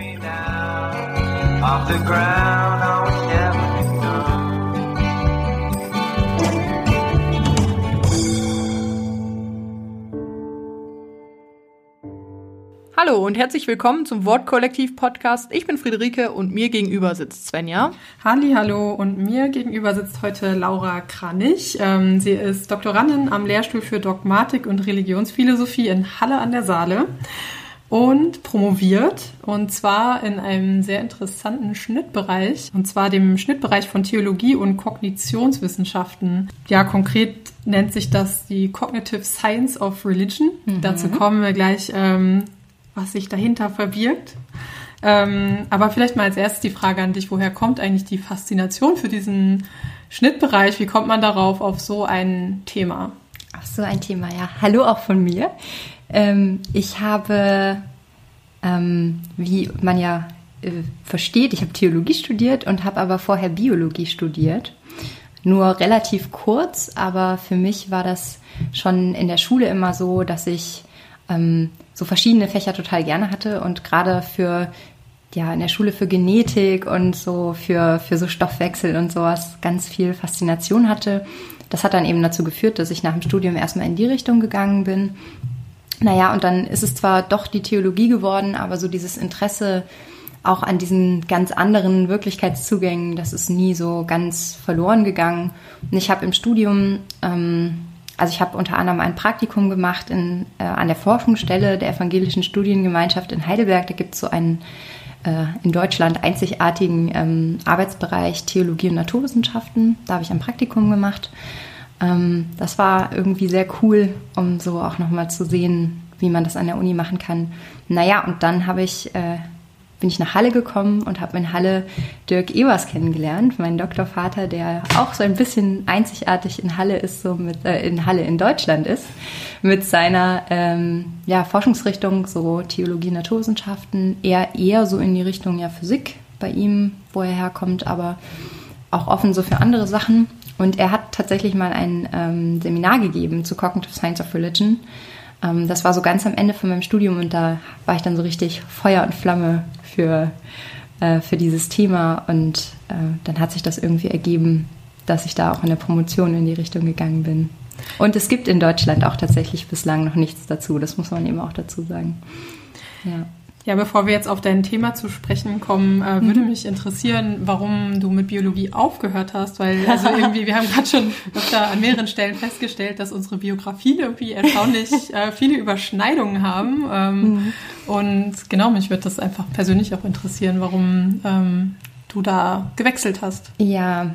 me down off the ground. I was never enough. Hallo und herzlich willkommen zum Wortkollektiv-Podcast. Ich bin Friederike und mir gegenüber sitzt Svenja. Halli, hallo und mir gegenüber sitzt heute Laura Kranich. Ähm, sie ist Doktorandin am Lehrstuhl für Dogmatik und Religionsphilosophie in Halle an der Saale und promoviert und zwar in einem sehr interessanten Schnittbereich und zwar dem Schnittbereich von Theologie und Kognitionswissenschaften. Ja, konkret nennt sich das die Cognitive Science of Religion. Dazu kommen wir gleich, ähm, was sich dahinter verbirgt. Ähm, aber vielleicht mal als erstes die Frage an dich, woher kommt eigentlich die Faszination für diesen Schnittbereich? Wie kommt man darauf auf so ein Thema? Ach so, ein Thema, ja. Hallo auch von mir. Ähm, ich habe, ähm, wie man ja äh, versteht, ich habe Theologie studiert und habe aber vorher Biologie studiert. Nur relativ kurz, aber für mich war das schon in der Schule immer so, dass ich ähm, so verschiedene Fächer total gerne hatte und gerade für ja in der Schule für Genetik und so für für so Stoffwechsel und sowas ganz viel Faszination hatte. Das hat dann eben dazu geführt, dass ich nach dem Studium erstmal in die Richtung gegangen bin. Naja, und dann ist es zwar doch die Theologie geworden, aber so dieses Interesse auch an diesen ganz anderen Wirklichkeitszugängen, das ist nie so ganz verloren gegangen. Und ich habe im Studium, ähm, also ich habe unter anderem ein Praktikum gemacht in, äh, an der Forschungsstelle der Evangelischen Studiengemeinschaft in Heidelberg. Da gibt es so einen äh, in Deutschland einzigartigen ähm, Arbeitsbereich Theologie und Naturwissenschaften. Da habe ich ein Praktikum gemacht. Ähm, das war irgendwie sehr cool, um so auch nochmal zu sehen, wie man das an der Uni machen kann. Naja, und dann habe ich, äh, bin ich nach Halle gekommen und habe in Halle Dirk Evers kennengelernt, meinen Doktorvater, der auch so ein bisschen einzigartig in Halle ist, so mit, äh, in Halle in Deutschland ist, mit seiner ähm, ja, Forschungsrichtung, so Theologie, Naturwissenschaften, eher eher so in die Richtung ja Physik bei ihm, wo er herkommt, aber auch offen so für andere Sachen. Und er hat tatsächlich mal ein ähm, Seminar gegeben zu Cognitive Science of Religion. Ähm, das war so ganz am Ende von meinem Studium und da war ich dann so richtig Feuer und Flamme für, äh, für dieses Thema. Und äh, dann hat sich das irgendwie ergeben, dass ich da auch in der Promotion in die Richtung gegangen bin. Und es gibt in Deutschland auch tatsächlich bislang noch nichts dazu. Das muss man eben auch dazu sagen. Ja. Ja, bevor wir jetzt auf dein Thema zu sprechen kommen, äh, würde mich interessieren, warum du mit Biologie aufgehört hast, weil also irgendwie, wir haben gerade schon öfter an mehreren Stellen festgestellt, dass unsere Biografien irgendwie erstaunlich äh, viele Überschneidungen haben. Ähm, Und genau, mich würde das einfach persönlich auch interessieren, warum ähm, du da gewechselt hast. Ja,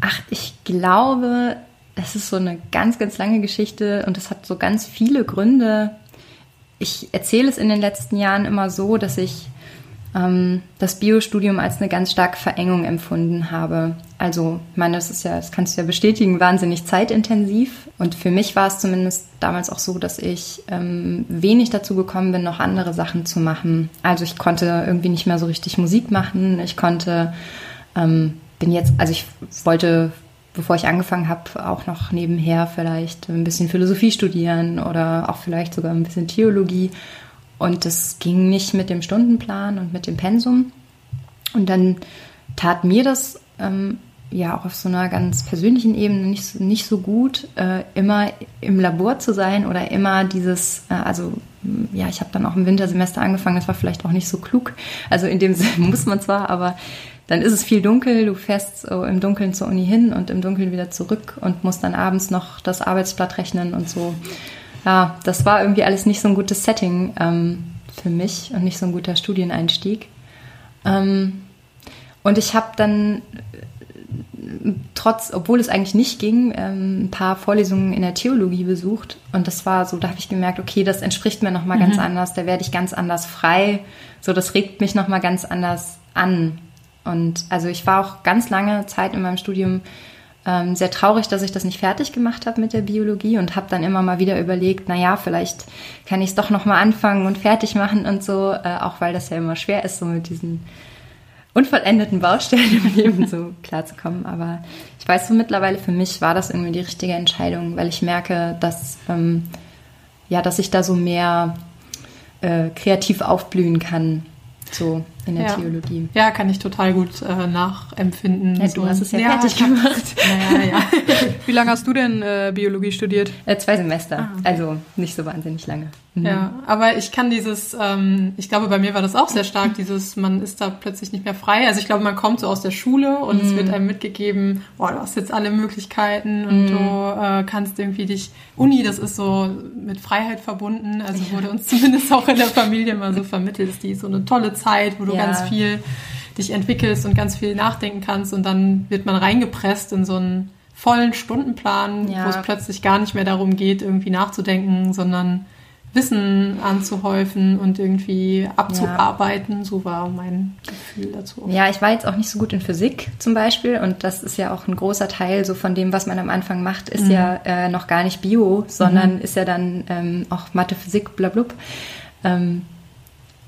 ach, ich glaube, es ist so eine ganz, ganz lange Geschichte und es hat so ganz viele Gründe. Ich erzähle es in den letzten Jahren immer so, dass ich ähm, das Biostudium als eine ganz starke Verengung empfunden habe. Also, ich meine, das ist ja, das kannst du ja bestätigen, wahnsinnig zeitintensiv. Und für mich war es zumindest damals auch so, dass ich ähm, wenig dazu gekommen bin, noch andere Sachen zu machen. Also ich konnte irgendwie nicht mehr so richtig Musik machen. Ich konnte, ähm, bin jetzt, also ich wollte bevor ich angefangen habe, auch noch nebenher vielleicht ein bisschen Philosophie studieren oder auch vielleicht sogar ein bisschen Theologie. Und das ging nicht mit dem Stundenplan und mit dem Pensum. Und dann tat mir das ähm, ja auch auf so einer ganz persönlichen Ebene nicht so, nicht so gut, äh, immer im Labor zu sein oder immer dieses, äh, also ja, ich habe dann auch im Wintersemester angefangen, das war vielleicht auch nicht so klug. Also in dem Sinne muss man zwar, aber dann ist es viel dunkel, du fährst so im Dunkeln zur Uni hin und im Dunkeln wieder zurück und musst dann abends noch das Arbeitsblatt rechnen und so. Ja, das war irgendwie alles nicht so ein gutes Setting ähm, für mich und nicht so ein guter Studieneinstieg. Ähm, und ich habe dann trotz, obwohl es eigentlich nicht ging, ähm, ein paar Vorlesungen in der Theologie besucht. Und das war so, da habe ich gemerkt, okay, das entspricht mir nochmal mhm. ganz anders, da werde ich ganz anders frei. So, das regt mich nochmal ganz anders an. Und also ich war auch ganz lange Zeit in meinem Studium ähm, sehr traurig, dass ich das nicht fertig gemacht habe mit der Biologie und habe dann immer mal wieder überlegt, na ja, vielleicht kann ich es doch nochmal anfangen und fertig machen und so, äh, auch weil das ja immer schwer ist, so mit diesen unvollendeten Baustellen im Leben so klarzukommen. Aber ich weiß so mittlerweile, für mich war das irgendwie die richtige Entscheidung, weil ich merke, dass, ähm, ja, dass ich da so mehr äh, kreativ aufblühen kann so in der Ja. Theologie. Ja, kann ich total gut äh, nachempfinden. Ja, du hast es ja, fertig ich hab- gemacht. Naja, ja. Wie lange hast du denn äh, Biologie studiert? Äh, zwei Semester, Ah, also nicht so wahnsinnig lange. Mhm. Ja, aber ich kann dieses, ähm, ich glaube, bei mir war das auch sehr stark, dieses, man ist da plötzlich nicht mehr frei. Also ich glaube, man kommt so aus der Schule und es wird einem mitgegeben, boah, du hast jetzt alle Möglichkeiten und du äh, kannst irgendwie dich, Uni, das ist so mit Freiheit verbunden, also wurde uns zumindest auch in der Familie mal so vermittelt, ist die so eine tolle Zeit, wo du Ja. ganz viel dich entwickelst und ganz viel nachdenken kannst und dann wird man reingepresst in so einen vollen Stundenplan, Ja. wo es plötzlich gar nicht mehr darum geht, irgendwie nachzudenken, sondern Wissen anzuhäufen und irgendwie abzuarbeiten. So war mein Gefühl dazu. Ja, ich war jetzt auch nicht so gut in Physik zum Beispiel und das ist ja auch ein großer Teil so von dem, was man am Anfang macht, ist ja äh, noch gar nicht Bio, sondern ist ja dann ähm, auch Mathe, Physik, blablub. Ähm,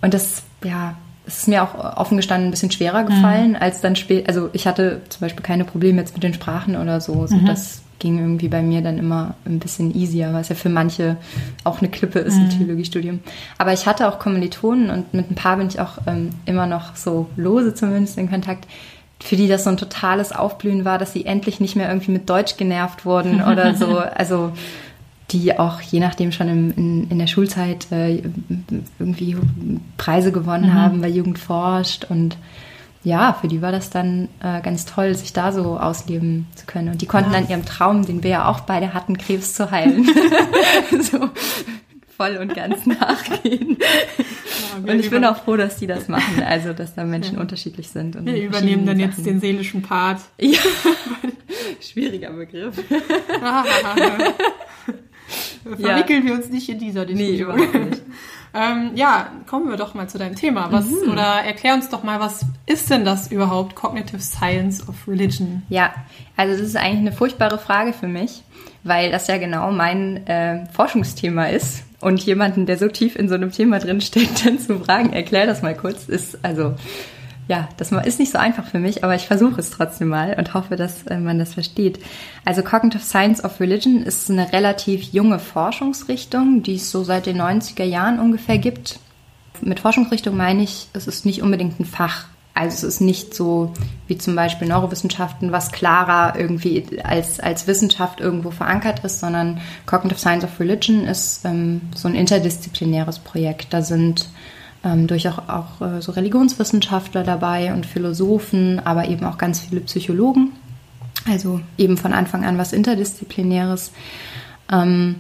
und das, ja, es ist mir auch offen gestanden ein bisschen schwerer gefallen, als dann spät, also ich hatte zum Beispiel keine Probleme jetzt mit den Sprachen oder so, so das ging irgendwie bei mir dann immer ein bisschen easier, was ja für manche auch eine Klippe ist im Theologiestudium. Aber ich hatte auch Kommilitonen und mit ein paar bin ich auch ähm, immer noch so lose zumindest in Kontakt, für die das so ein totales Aufblühen war, dass sie endlich nicht mehr irgendwie mit Deutsch genervt wurden oder so. Also die auch je nachdem schon im, in, in der Schulzeit äh, irgendwie Preise gewonnen haben bei Jugend forscht und ja, für die war das dann äh, ganz toll, sich da so ausleben zu können. Und die konnten dann ihrem Traum, den wir ja auch beide hatten, Krebs zu heilen, so voll und ganz nachgehen. Und ich bin auch froh, dass die das machen, also dass da Menschen unterschiedlich sind. Und Wir übernehmen dann verschiedenen jetzt den seelischen Part. Sachen. Ja. Schwieriger Begriff. Verwickeln wir uns nicht in dieser Nee, Diskussion. überhaupt nicht. ähm, ja, kommen wir doch mal zu deinem Thema. Was, Mhm. Oder erklär uns doch mal, was ist denn das überhaupt, Cognitive Science of Religion? Ja, also das ist eigentlich eine furchtbare Frage für mich, weil das ja genau mein äh, Forschungsthema ist. Und jemanden, der so tief in so einem Thema drin steckt, dann zu fragen, erklär das mal kurz, ist also ja, das ist nicht so einfach für mich, aber ich versuche es trotzdem mal und hoffe, dass äh, man das versteht. Also Cognitive Science of Religion ist eine relativ junge Forschungsrichtung, die es so seit den 90er Jahren ungefähr gibt. Mit Forschungsrichtung meine ich, es ist nicht unbedingt ein Fach. Also es ist nicht so wie zum Beispiel Neurowissenschaften, was klarer irgendwie als, als Wissenschaft irgendwo verankert ist, sondern Cognitive Science of Religion ist ähm, so ein interdisziplinäres Projekt. Da sind ähm, durchaus auch äh, so Religionswissenschaftler dabei und Philosophen, aber eben auch ganz viele Psychologen. Also eben von Anfang an was Interdisziplinäres. Ähm,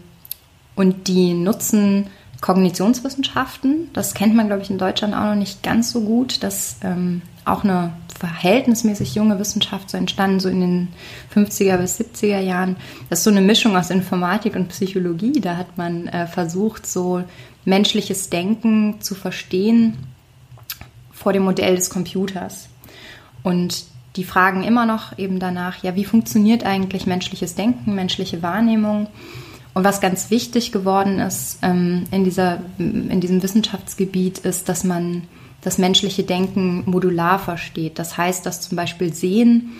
und die nutzen Kognitionswissenschaften. Das kennt man, glaube ich, in Deutschland auch noch nicht ganz so gut. Das ähm, auch eine verhältnismäßig junge Wissenschaft so entstanden, so in den 50er bis 70er Jahren. Das ist so eine Mischung aus Informatik und Psychologie. Da hat man äh, versucht, so menschliches Denken zu verstehen vor dem Modell des Computers. Und die fragen immer noch eben danach, ja, wie funktioniert eigentlich menschliches Denken, menschliche Wahrnehmung? Und was ganz wichtig geworden ist ähm, in, dieser, in diesem Wissenschaftsgebiet, ist, dass man das menschliche Denken modular versteht. Das heißt, dass zum Beispiel Sehen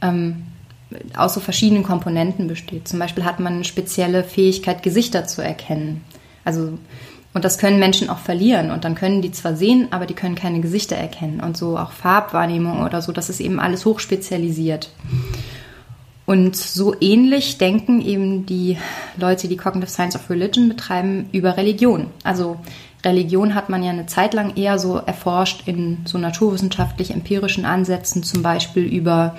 ähm, aus so verschiedenen Komponenten besteht. Zum Beispiel hat man eine spezielle Fähigkeit, Gesichter zu erkennen. Also und das können Menschen auch verlieren. Und dann können die zwar sehen, aber die können keine Gesichter erkennen. Und so auch Farbwahrnehmung oder so, das ist eben alles hochspezialisiert. Und so ähnlich denken eben die Leute, die Cognitive Science of Religion betreiben, über Religion. Also Religion hat man ja eine Zeit lang eher so erforscht in so naturwissenschaftlich-empirischen Ansätzen, zum Beispiel über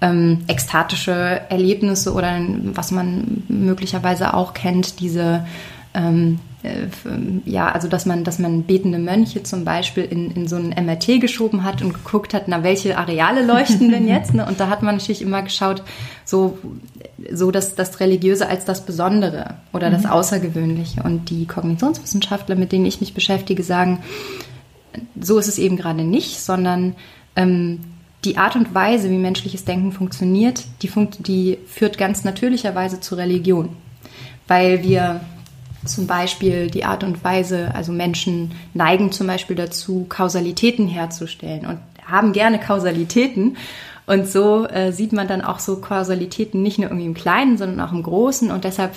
ähm, ekstatische Erlebnisse oder was man möglicherweise auch kennt, diese ähm, ja, also dass man, dass man betende Mönche zum Beispiel in, in so ein MRT geschoben hat und geguckt hat, na, welche Areale leuchten denn jetzt? Ne? Und da hat man natürlich immer geschaut, so, so das, das Religiöse als das Besondere oder das Außergewöhnliche. Und die Kognitionswissenschaftler, mit denen ich mich beschäftige, sagen, so ist es eben gerade nicht, sondern ähm, die Art und Weise, wie menschliches Denken funktioniert, die, funkt, die führt ganz natürlicherweise zur Religion. Weil wir zum Beispiel die Art und Weise, also Menschen neigen zum Beispiel dazu, Kausalitäten herzustellen und haben gerne Kausalitäten. Und so äh, sieht man dann auch so Kausalitäten nicht nur irgendwie im Kleinen, sondern auch im Großen. Und deshalb,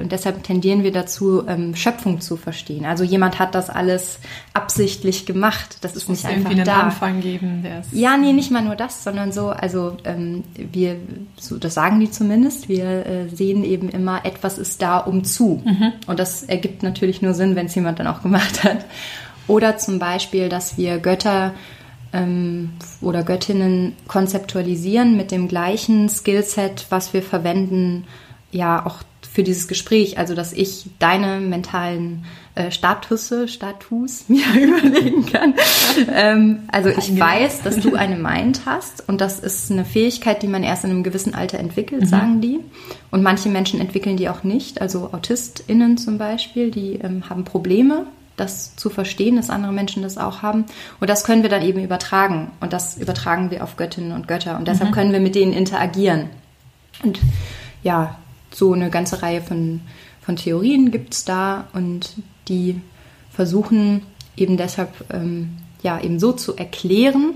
und deshalb tendieren wir dazu, ähm, Schöpfung zu verstehen. Also jemand hat das alles absichtlich gemacht. Das ist nicht einfach irgendwie einen da. Anfang geben. Ja, nee, nicht mal nur das, sondern so, also ähm, wir, so, das sagen die zumindest, wir äh, sehen eben immer, etwas ist da um zu. Und das ergibt natürlich nur Sinn, wenn es jemand dann auch gemacht hat. Oder zum Beispiel, dass wir Götter ähm, oder Göttinnen konzeptualisieren mit dem gleichen Skillset, was wir verwenden, ja auch für dieses Gespräch. Also, dass ich deine mentalen äh, Statusse, Status mir überlegen kann. ähm, also, ich weiß, dass du eine Mind hast und das ist eine Fähigkeit, die man erst in einem gewissen Alter entwickelt, sagen die. Und manche Menschen entwickeln die auch nicht. Also AutistInnen zum Beispiel, die ähm, haben Probleme das zu verstehen, dass andere Menschen das auch haben. Und das können wir dann eben übertragen. Und das übertragen wir auf Göttinnen und Götter. Und deshalb können wir mit denen interagieren. Und ja, so eine ganze Reihe von, von Theorien gibt es da und die versuchen eben deshalb ähm, ja eben so zu erklären,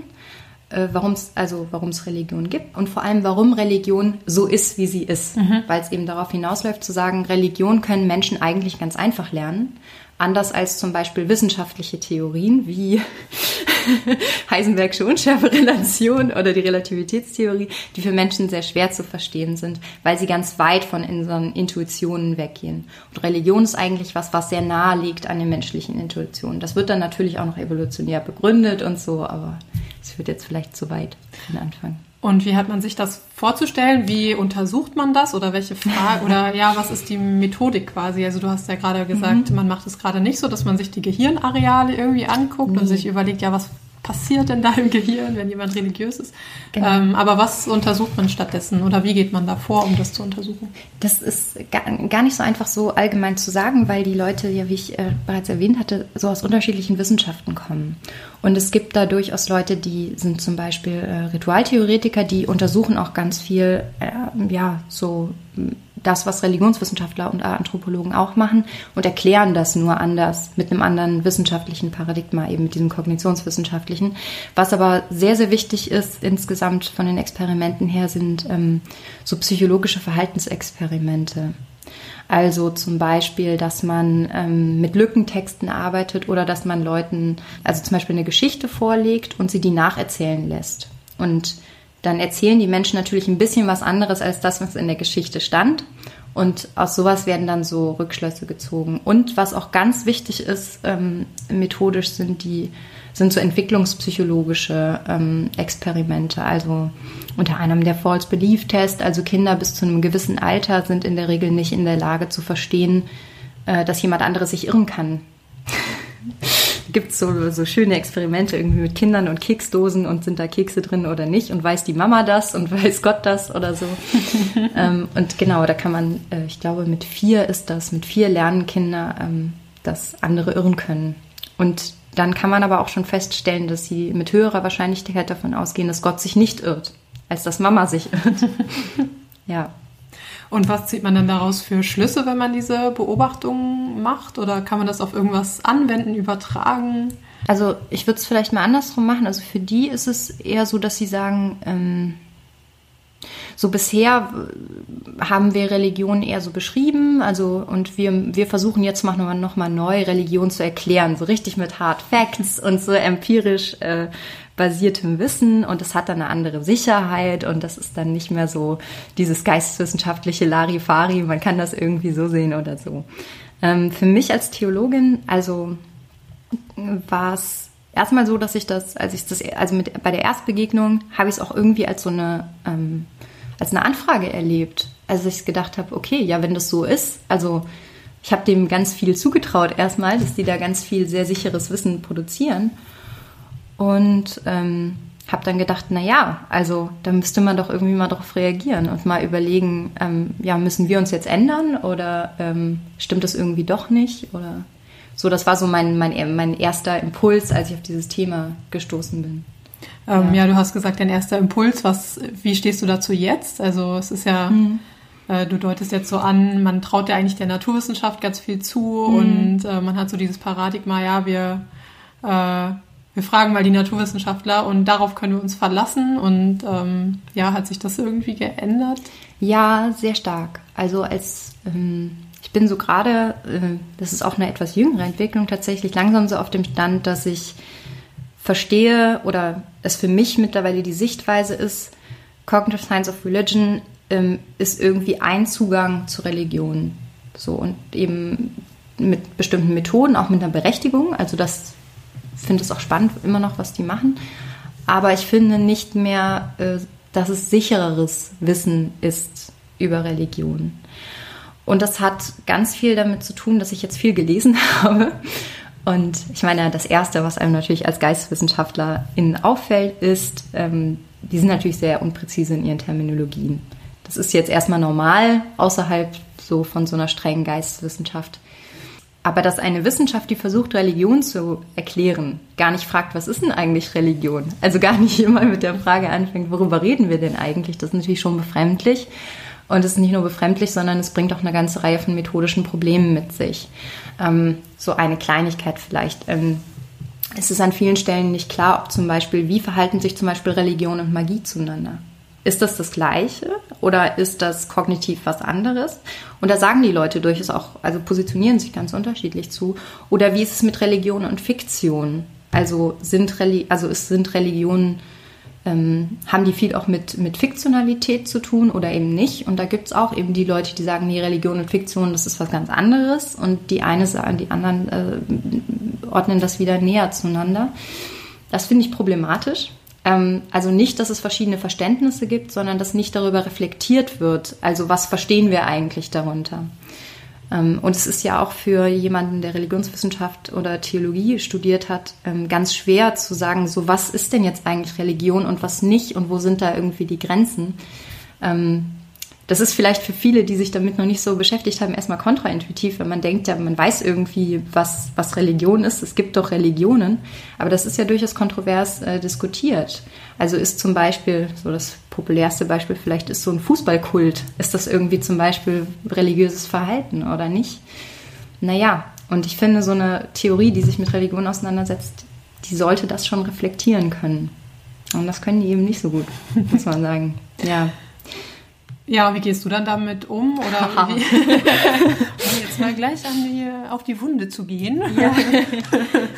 äh, warum es also warum es Religion gibt und vor allem warum Religion so ist, wie sie ist, weil es eben darauf hinausläuft zu sagen, Religion können Menschen eigentlich ganz einfach lernen, anders als zum Beispiel wissenschaftliche Theorien wie Heisenbergsche Unschärferelation oder die Relativitätstheorie, die für Menschen sehr schwer zu verstehen sind, weil sie ganz weit von unseren Intuitionen weggehen. Und Religion ist eigentlich was, was sehr nahe liegt an den menschlichen Intuitionen. Das wird dann natürlich auch noch evolutionär begründet und so, aber es wird jetzt vielleicht zu weit für den Anfang. Und wie hat man sich das vorzustellen? Wie untersucht man das? Oder welche Frage, oder ja, was ist die Methodik quasi? Also du hast ja gerade gesagt, man macht es gerade nicht so, dass man sich die Gehirnareale irgendwie anguckt und sich überlegt, ja, was passiert da im Gehirn, wenn jemand religiös ist? Genau. Ähm, aber was untersucht man stattdessen? Oder wie geht man da vor, um das zu untersuchen? Das ist gar, nicht so einfach so allgemein zu sagen, weil die Leute ja, wie ich äh, bereits erwähnt hatte, so aus unterschiedlichen Wissenschaften kommen. Und es gibt da durchaus Leute, die sind zum Beispiel äh, Ritualtheoretiker, die untersuchen auch ganz viel, äh, ja, so das, was Religionswissenschaftler und Anthropologen auch machen und erklären das nur anders, mit einem anderen wissenschaftlichen Paradigma, eben mit diesem kognitionswissenschaftlichen. Was aber sehr, sehr wichtig ist insgesamt von den Experimenten her, sind ähm, so psychologische Verhaltensexperimente. Also zum Beispiel, dass man ähm, mit Lückentexten arbeitet oder dass man Leuten, also zum Beispiel eine Geschichte vorlegt und sie die nacherzählen lässt. Und dann erzählen die Menschen natürlich ein bisschen was anderes als das, was in der Geschichte stand. Und aus sowas werden dann so Rückschlüsse gezogen. Und was auch ganz wichtig ist, ähm, methodisch sind die sind so entwicklungspsychologische ähm, Experimente. Also unter anderem der False Belief Test. Also Kinder bis zu einem gewissen Alter sind in der Regel nicht in der Lage zu verstehen, äh, dass jemand anderes sich irren kann. Gibt es so, so schöne Experimente irgendwie mit Kindern und Keksdosen und sind da Kekse drin oder nicht und weiß die Mama das und weiß Gott das oder so. ähm, und genau, da kann man, äh, ich glaube, mit vier ist das, mit vier lernen Kinder, ähm, dass andere irren können. Und dann kann man aber auch schon feststellen, dass sie mit höherer Wahrscheinlichkeit davon ausgehen, dass Gott sich nicht irrt, als dass Mama sich irrt. ja. Und was zieht man dann daraus für Schlüsse, wenn man diese Beobachtungen macht? Oder kann man das auf irgendwas anwenden, übertragen? Also ich würde es vielleicht mal andersrum machen. Also für die ist es eher so, dass sie sagen, ähm, so bisher haben wir Religion eher so beschrieben, also und wir, wir versuchen jetzt mal nochmal noch mal neu Religion zu erklären, so richtig mit Hard Facts und so empirisch äh, basiertem Wissen und es hat dann eine andere Sicherheit und das ist dann nicht mehr so dieses geisteswissenschaftliche Larifari, man kann das irgendwie so sehen oder so. Ähm, für mich als Theologin, also war es erstmal so, dass ich das, als ich das, also mit, bei der Erstbegegnung habe ich es auch irgendwie als so eine, ähm, als eine Anfrage erlebt. Also ich gedacht habe, okay, ja, wenn das so ist, also ich habe dem ganz viel zugetraut erstmal, dass die da ganz viel sehr sicheres Wissen produzieren. Und ähm, habe dann gedacht, na ja, also da müsste man doch irgendwie mal darauf reagieren und mal überlegen, ähm, ja, müssen wir uns jetzt ändern oder ähm, stimmt das irgendwie doch nicht oder so, das war so mein, mein, mein erster Impuls, als ich auf dieses Thema gestoßen bin. Ähm, ja. ja. du hast gesagt, dein erster Impuls, was, wie stehst du dazu jetzt? Also es ist ja, mhm. äh, du deutest jetzt so an, man traut ja eigentlich der Naturwissenschaft ganz viel zu mhm. und äh, man hat so dieses Paradigma, ja, wir äh, wir fragen mal die Naturwissenschaftler und darauf können wir uns verlassen. Und ähm, ja, hat sich das irgendwie geändert? Ja, sehr stark. Also als ähm, ich bin so gerade, äh, das ist auch eine etwas jüngere Entwicklung tatsächlich, langsam so auf dem Stand, dass ich verstehe oder es für mich mittlerweile die Sichtweise ist, Cognitive Science of Religion ähm, ist irgendwie ein Zugang zur Religion. So und eben mit bestimmten Methoden, auch mit einer Berechtigung. Also das finde es auch spannend immer noch, was die machen. Aber ich finde nicht mehr, äh, dass es sichereres Wissen ist über Religion. Und das hat ganz viel damit zu tun, dass ich jetzt viel gelesen habe. Und ich meine, das Erste, was einem natürlich als Geisteswissenschaftlerin auffällt, ist, ähm, die sind natürlich sehr unpräzise in ihren Terminologien. Das ist jetzt erstmal normal außerhalb so von so einer strengen Geisteswissenschaft. Aber dass eine Wissenschaft, die versucht, Religion zu erklären, gar nicht fragt, was ist denn eigentlich Religion? Also gar nicht immer mit der Frage anfängt, worüber reden wir denn eigentlich? Das ist natürlich schon befremdlich. Und es ist nicht nur befremdlich, sondern es bringt auch eine ganze Reihe von methodischen Problemen mit sich. Ähm, so eine Kleinigkeit vielleicht. Ähm, es ist an vielen Stellen nicht klar, ob zum Beispiel, wie verhalten sich zum Beispiel Religion und Magie zueinander. Ist das das Gleiche oder ist das kognitiv was anderes? Und da sagen die Leute durchaus auch, also positionieren sich ganz unterschiedlich zu. Oder wie ist es mit Religion und Fiktion? Also sind, Reli also es sind Religionen ähm, haben die viel auch mit, mit Fiktionalität zu tun oder eben nicht. Und da gibt es auch eben die Leute, die sagen, nee, Religion und Fiktion, das ist was ganz anderes. Und die eine sagen, die anderen äh, ordnen das wieder näher zueinander. Das finde ich problematisch. Ähm, also nicht, dass es verschiedene Verständnisse gibt, sondern dass nicht darüber reflektiert wird. Also was verstehen wir eigentlich darunter? Ähm, und es ist ja auch für jemanden, der Religionswissenschaft oder Theologie studiert hat, ähm, ganz schwer zu sagen, so was ist denn jetzt eigentlich Religion und was nicht und wo sind da irgendwie die Grenzen. Das ist vielleicht für viele, die sich damit noch nicht so beschäftigt haben, erstmal kontraintuitiv, wenn man denkt, ja, man weiß irgendwie, was, was Religion ist. Es gibt doch Religionen. Aber das ist ja durchaus kontrovers äh, diskutiert. Also ist zum Beispiel, so das populärste Beispiel vielleicht ist so ein Fußballkult. Ist das irgendwie zum Beispiel religiöses Verhalten oder nicht? Naja, und ich finde, so eine Theorie, die sich mit Religion auseinandersetzt, die sollte das schon reflektieren können. Und das können die eben nicht so gut, muss man sagen. Ja. Ja, wie gehst du dann damit um? Oder um jetzt mal gleich an die, auf die Wunde zu gehen. Ja,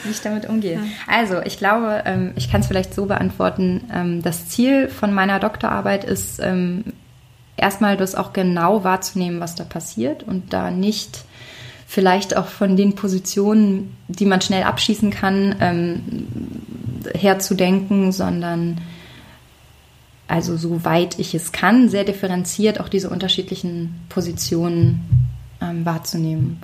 wie ich damit umgehe. Also, ich glaube, ähm, ich kann es vielleicht so beantworten. Ähm, das Ziel von meiner Doktorarbeit ist, ähm, erstmal das auch genau wahrzunehmen, was da passiert und da nicht vielleicht auch von den Positionen, die man schnell abschießen kann, herzudenken, sondern also soweit ich es kann, sehr differenziert auch diese unterschiedlichen Positionen ähm, wahrzunehmen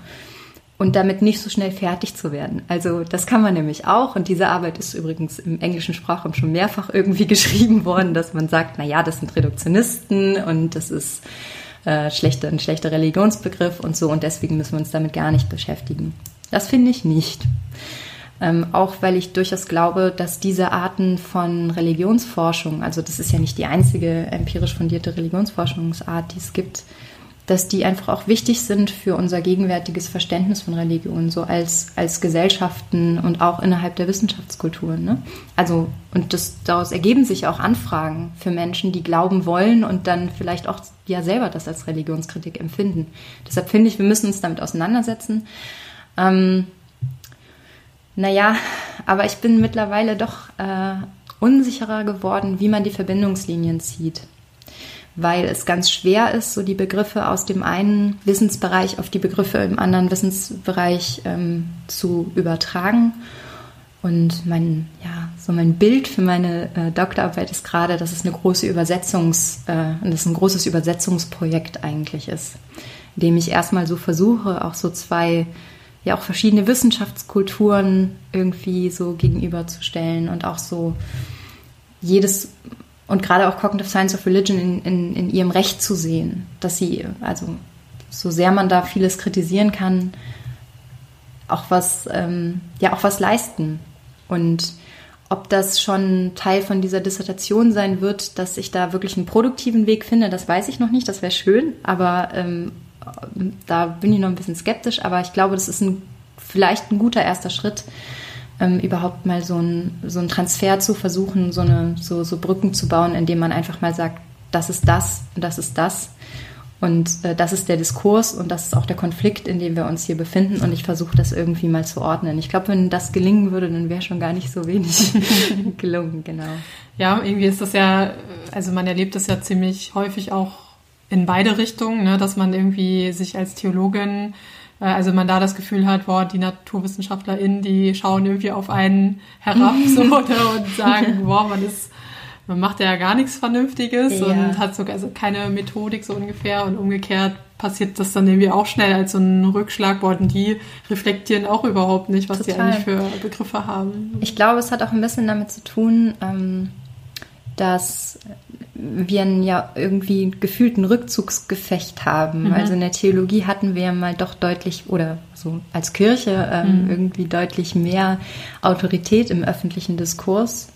und damit nicht so schnell fertig zu werden. Also das kann man nämlich auch und diese Arbeit ist übrigens im englischen Sprachraum schon mehrfach irgendwie geschrieben worden, dass man sagt, na ja, das sind Reduktionisten und das ist äh, schlechter, ein schlechter Religionsbegriff und so und deswegen müssen wir uns damit gar nicht beschäftigen. Das finde ich nicht. Ähm, auch weil ich durchaus glaube, dass diese Arten von Religionsforschung, also das ist ja nicht die einzige empirisch fundierte Religionsforschungsart, die es gibt, dass die einfach auch wichtig sind für unser gegenwärtiges Verständnis von Religion, so als, als Gesellschaften und auch innerhalb der Wissenschaftskulturen. Ne? Also, und das, daraus ergeben sich auch Anfragen für Menschen, die glauben wollen und dann vielleicht auch ja selber das als Religionskritik empfinden. Deshalb finde ich, wir müssen uns damit auseinandersetzen. Ähm, naja, aber ich bin mittlerweile doch äh, unsicherer geworden, wie man die Verbindungslinien zieht. Weil es ganz schwer ist, so die Begriffe aus dem einen Wissensbereich auf die Begriffe im anderen Wissensbereich ähm, zu übertragen. Und mein, ja, so mein Bild für meine äh, Doktorarbeit ist gerade, dass es eine große Übersetzungs, äh, dass ein großes Übersetzungsprojekt eigentlich ist, in dem ich erstmal so versuche, auch so zwei ja auch verschiedene Wissenschaftskulturen irgendwie so gegenüberzustellen und auch so jedes und gerade auch Cognitive Science of Religion in, in, in ihrem Recht zu sehen, dass sie, also so sehr man da vieles kritisieren kann, auch was, ähm, ja, auch was leisten. Und ob das schon Teil von dieser Dissertation sein wird, dass ich da wirklich einen produktiven Weg finde, das weiß ich noch nicht, das wäre schön, aber ähm, da bin ich noch ein bisschen skeptisch, aber ich glaube, das ist ein, vielleicht ein guter erster Schritt, ähm, überhaupt mal so ein, so ein Transfer zu versuchen, so, eine, so, so Brücken zu bauen, indem man einfach mal sagt, das ist das und das ist das. Und äh, das ist der Diskurs und das ist auch der Konflikt, in dem wir uns hier befinden. Und ich versuche das irgendwie mal zu ordnen. Ich glaube, wenn das gelingen würde, dann wäre schon gar nicht so wenig gelungen, genau. Ja, irgendwie ist das ja, also man erlebt das ja ziemlich häufig auch in beide Richtungen, ne, dass man irgendwie sich als Theologin, äh, also man da das Gefühl hat, boah, die NaturwissenschaftlerInnen, die schauen irgendwie auf einen herab so, ne, und sagen, boah, man ist man macht ja gar nichts Vernünftiges Ja. und hat sogar also keine Methodik so ungefähr und umgekehrt passiert das dann irgendwie auch schnell als so ein Rückschlag, und die reflektieren auch überhaupt nicht, was die Total. eigentlich für Begriffe haben. Ich glaube, es hat auch ein bisschen damit zu tun, ähm, dass wir einen ja irgendwie gefühlten Rückzugsgefecht haben. Also in der Theologie hatten wir ja mal doch deutlich oder so als Kirche ähm, irgendwie deutlich mehr Autorität im öffentlichen Diskurs.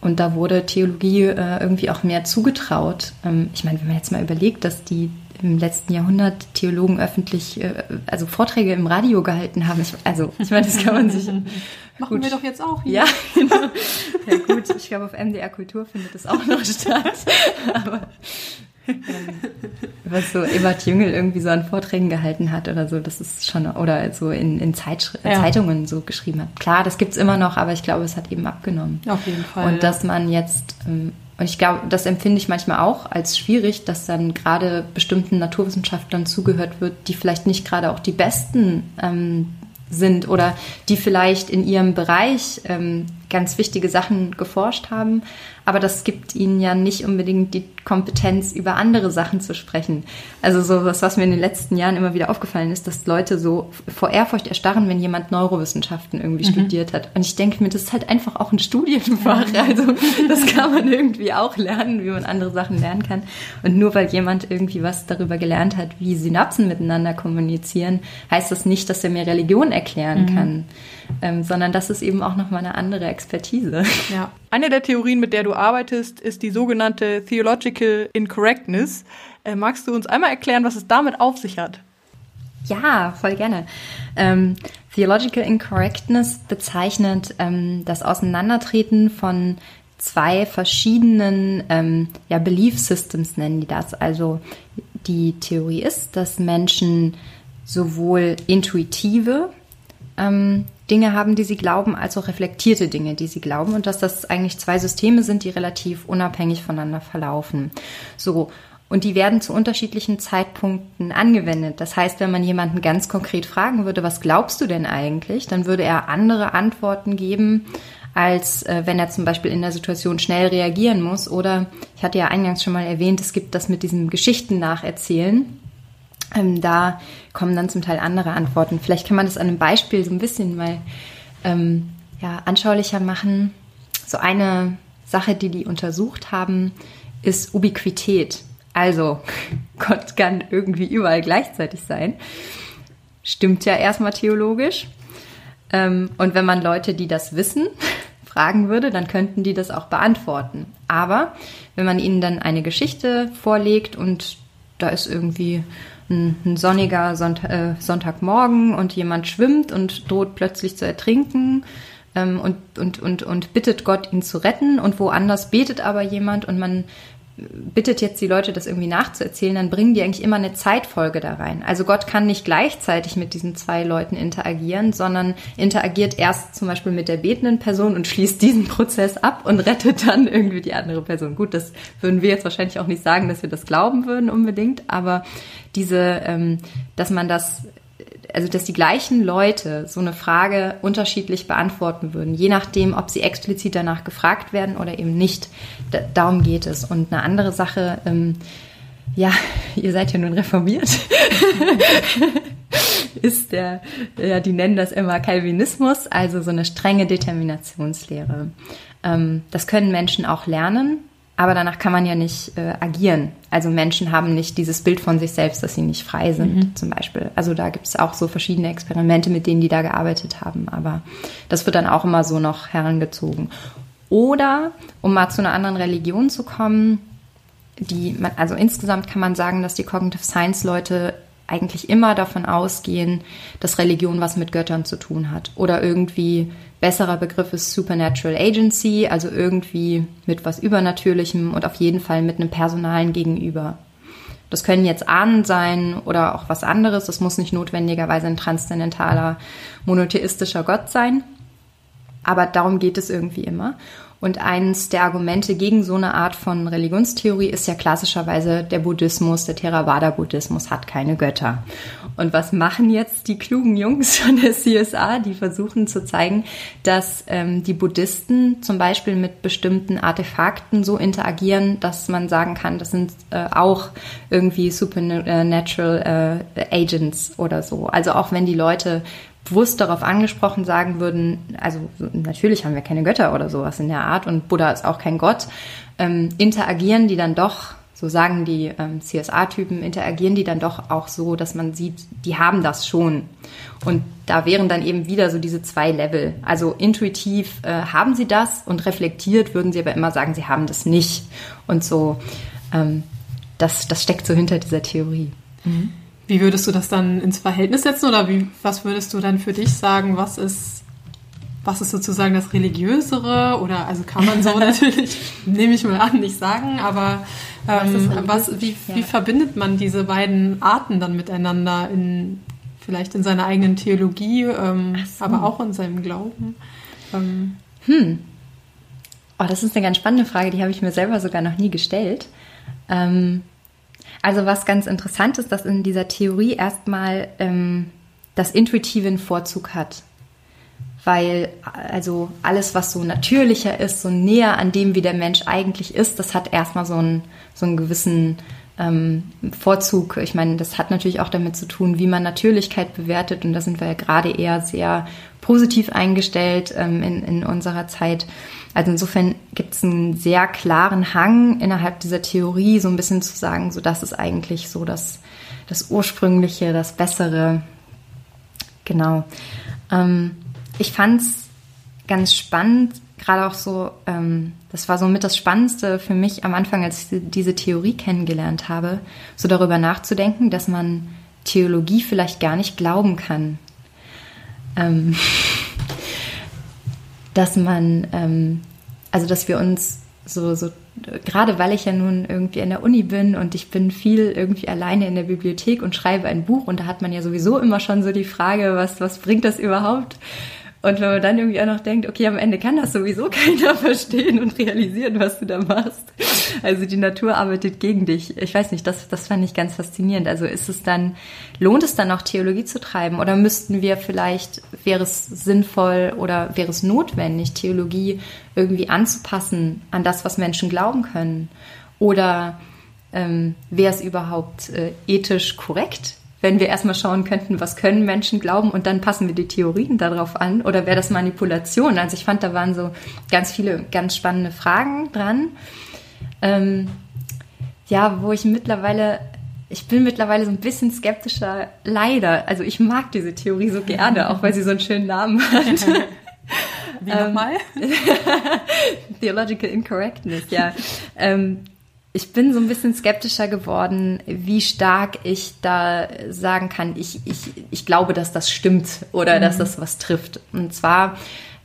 Und da wurde Theologie äh, irgendwie auch mehr zugetraut. Ähm, ich meine, wenn man jetzt mal überlegt, dass die im letzten Jahrhundert Theologen öffentlich, äh, also Vorträge im Radio gehalten haben. Ich, also, ich meine, das kann man sich Machen Gut. wir doch jetzt auch hier. ja, genau. Ja, gut, ich glaube, auf MDR Kultur findet das auch noch statt. Aber ähm, was so Ebert Jüngel irgendwie so an Vorträgen gehalten hat oder so, das ist schon, oder so in, in Zeitschri Ja. Zeitungen so geschrieben hat. Klar, das gibt's immer noch, aber ich glaube, es hat eben abgenommen. Auf jeden Fall. Und dass man jetzt, ähm, und ich glaube, das empfinde ich manchmal auch als schwierig, dass dann gerade bestimmten Naturwissenschaftlern zugehört wird, die vielleicht nicht gerade auch die besten ähm, sind oder die vielleicht in ihrem Bereich ähm, ganz wichtige Sachen geforscht haben, aber das gibt ihnen ja nicht unbedingt die Kompetenz, über andere Sachen zu sprechen. Also so was, was mir in den letzten Jahren immer wieder aufgefallen ist, dass Leute so vor Ehrfurcht erstarren, wenn jemand Neurowissenschaften irgendwie studiert hat. Und ich denke mir, das ist halt einfach auch ein Studienfach. Also das kann man irgendwie auch lernen, wie man andere Sachen lernen kann. Und nur weil jemand irgendwie was darüber gelernt hat, wie Synapsen miteinander kommunizieren, heißt das nicht, dass er mir Religion erklären kann, ähm, sondern das ist eben auch nochmal eine andere Expertise. ja. Eine der Theorien, mit der du arbeitest, ist die sogenannte Theological Incorrectness. Äh, magst du uns einmal erklären, was es damit auf sich hat? Ja, voll gerne. Ähm, Theological Incorrectness bezeichnet ähm, das Auseinandertreten von zwei verschiedenen ähm, ja, Belief Systems nennen die das. Also die Theorie ist, dass Menschen sowohl intuitive ähm, Dinge haben, die sie glauben, als auch reflektierte Dinge, die sie glauben und dass das eigentlich zwei Systeme sind, die relativ unabhängig voneinander verlaufen. So. Und die werden zu unterschiedlichen Zeitpunkten angewendet. Das heißt, wenn man jemanden ganz konkret fragen würde, was glaubst du denn eigentlich, dann würde er andere Antworten geben, als äh, wenn er zum Beispiel in der Situation schnell reagieren muss. Oder ich hatte ja eingangs schon mal erwähnt, es gibt das mit diesem Geschichten nacherzählen. Ähm, da kommen dann zum Teil andere Antworten. Vielleicht kann man das an einem Beispiel so ein bisschen mal ähm, ja, anschaulicher machen. So eine Sache, die die untersucht haben, ist Ubiquität. Also Gott kann irgendwie überall gleichzeitig sein. Stimmt ja erstmal theologisch. Ähm, und wenn man Leute, die das wissen, fragen würde, dann könnten die das auch beantworten. Aber wenn man ihnen dann eine Geschichte vorlegt und da ist irgendwie ein, ein sonniger Sonnt äh, Sonntagmorgen und jemand schwimmt und droht plötzlich zu ertrinken ähm, und, und, und, und bittet Gott, ihn zu retten. Und woanders betet aber jemand und man bittet jetzt die Leute, das irgendwie nachzuerzählen, dann bringen die eigentlich immer eine Zeitfolge da rein. Also Gott kann nicht gleichzeitig mit diesen zwei Leuten interagieren, sondern interagiert erst zum Beispiel mit der betenden Person und schließt diesen Prozess ab und rettet dann irgendwie die andere Person. Gut, das würden wir jetzt wahrscheinlich auch nicht sagen, dass wir das glauben würden unbedingt, aber diese, ähm, dass man das also dass die gleichen Leute so eine Frage unterschiedlich beantworten würden, je nachdem, ob sie explizit danach gefragt werden oder eben nicht. Da, darum geht es. Und eine andere Sache, ähm, ja, ihr seid ja nun reformiert, ist der, ja, die nennen das immer Calvinismus, also so eine strenge Determinationslehre. Ähm, das können Menschen auch lernen, aber danach kann man ja nicht äh, agieren. Also Menschen haben nicht dieses Bild von sich selbst, dass sie nicht frei sind, zum Beispiel. Also da gibt es auch so verschiedene Experimente, mit denen die da gearbeitet haben. Aber das wird dann auch immer so noch herangezogen. Oder, um mal zu einer anderen Religion zu kommen, die, man, also insgesamt kann man sagen, dass die Cognitive Science Leute eigentlich immer davon ausgehen, dass Religion was mit Göttern zu tun hat. Oder irgendwie, besserer Begriff ist Supernatural Agency, also irgendwie mit was Übernatürlichem und auf jeden Fall mit einem personalen Gegenüber. Das können jetzt Ahnen sein oder auch was anderes. Das muss nicht notwendigerweise ein transzendentaler, monotheistischer Gott sein. Aber darum geht es irgendwie immer. Und eines der Argumente gegen so eine Art von Religionstheorie ist ja klassischerweise der Buddhismus, der Theravada-Buddhismus hat keine Götter. Und was machen jetzt die klugen Jungs von der CSA? Die versuchen zu zeigen, dass ähm, die Buddhisten zum Beispiel mit bestimmten Artefakten so interagieren, dass man sagen kann, das sind äh, auch irgendwie supernatural äh, Agents oder so. Also auch wenn die Leute bewusst darauf angesprochen sagen würden, also natürlich haben wir keine Götter oder sowas in der Art und Buddha ist auch kein Gott, ähm, interagieren die dann doch, so sagen die ähm, CSA-Typen, interagieren die dann doch auch so, dass man sieht, die haben das schon. Und da wären dann eben wieder so diese zwei Level. Also intuitiv äh, haben sie das und reflektiert würden sie aber immer sagen, sie haben das nicht. Und so, ähm, das, das steckt so hinter dieser Theorie. Mhm. Wie würdest du das dann ins Verhältnis setzen oder wie, was würdest du dann für dich sagen, was ist, was ist sozusagen das Religiösere oder also kann man so natürlich, nehme ich mal an, nicht sagen, aber ähm, was, wie, ja. wie verbindet man diese beiden Arten dann miteinander in vielleicht in seiner eigenen Theologie, ähm, so. aber auch in seinem Glauben? Ähm, hm. Oh, das ist eine ganz spannende Frage, die habe ich mir selber sogar noch nie gestellt. Ähm, also was ganz interessant ist, dass in dieser Theorie erstmal ähm, das Intuitive einen Vorzug hat. Weil also alles, was so natürlicher ist, so näher an dem, wie der Mensch eigentlich ist, das hat erstmal so einen, so einen gewissen ähm, Vorzug. Ich meine, das hat natürlich auch damit zu tun, wie man Natürlichkeit bewertet. Und da sind wir ja gerade eher sehr positiv eingestellt ähm, in, in unserer Zeit. Also insofern gibt es einen sehr klaren Hang innerhalb dieser Theorie, so ein bisschen zu sagen, so das ist eigentlich so das, das Ursprüngliche, das Bessere. Genau. Ähm, ich fand es ganz spannend, gerade auch so, ähm, das war so mit das Spannendste für mich am Anfang, als ich diese Theorie kennengelernt habe, so darüber nachzudenken, dass man Theologie vielleicht gar nicht glauben kann. Ähm, dass man, ähm, also dass wir uns so, so, gerade weil ich ja nun irgendwie an der Uni bin und ich bin viel irgendwie alleine in der Bibliothek und schreibe ein Buch und da hat man ja sowieso immer schon so die Frage, was, was bringt das überhaupt? Und wenn man dann irgendwie auch noch denkt, okay, am Ende kann das sowieso keiner verstehen und realisieren, was du da machst. Also die Natur arbeitet gegen dich. Ich weiß nicht, das, das fand ich ganz faszinierend. Also ist es dann, lohnt es dann auch Theologie zu treiben? Oder müssten wir vielleicht, wäre es sinnvoll oder wäre es notwendig, Theologie irgendwie anzupassen an das, was Menschen glauben können? Oder ähm, wäre es überhaupt äh, ethisch korrekt, wenn wir erstmal schauen könnten, was können Menschen glauben und dann passen wir die Theorien darauf an oder wäre das Manipulation? Also ich fand, da waren so ganz viele ganz spannende Fragen dran. Ähm, ja, wo ich mittlerweile, ich bin mittlerweile so ein bisschen skeptischer, leider. Also ich mag diese Theorie so gerne, auch weil sie so einen schönen Namen hat. Wie nochmal? Theological Incorrectness, ja. ähm, ich bin so ein bisschen skeptischer geworden, wie stark ich da sagen kann, ich, ich, ich glaube, dass das stimmt oder mhm. dass das was trifft. Und zwar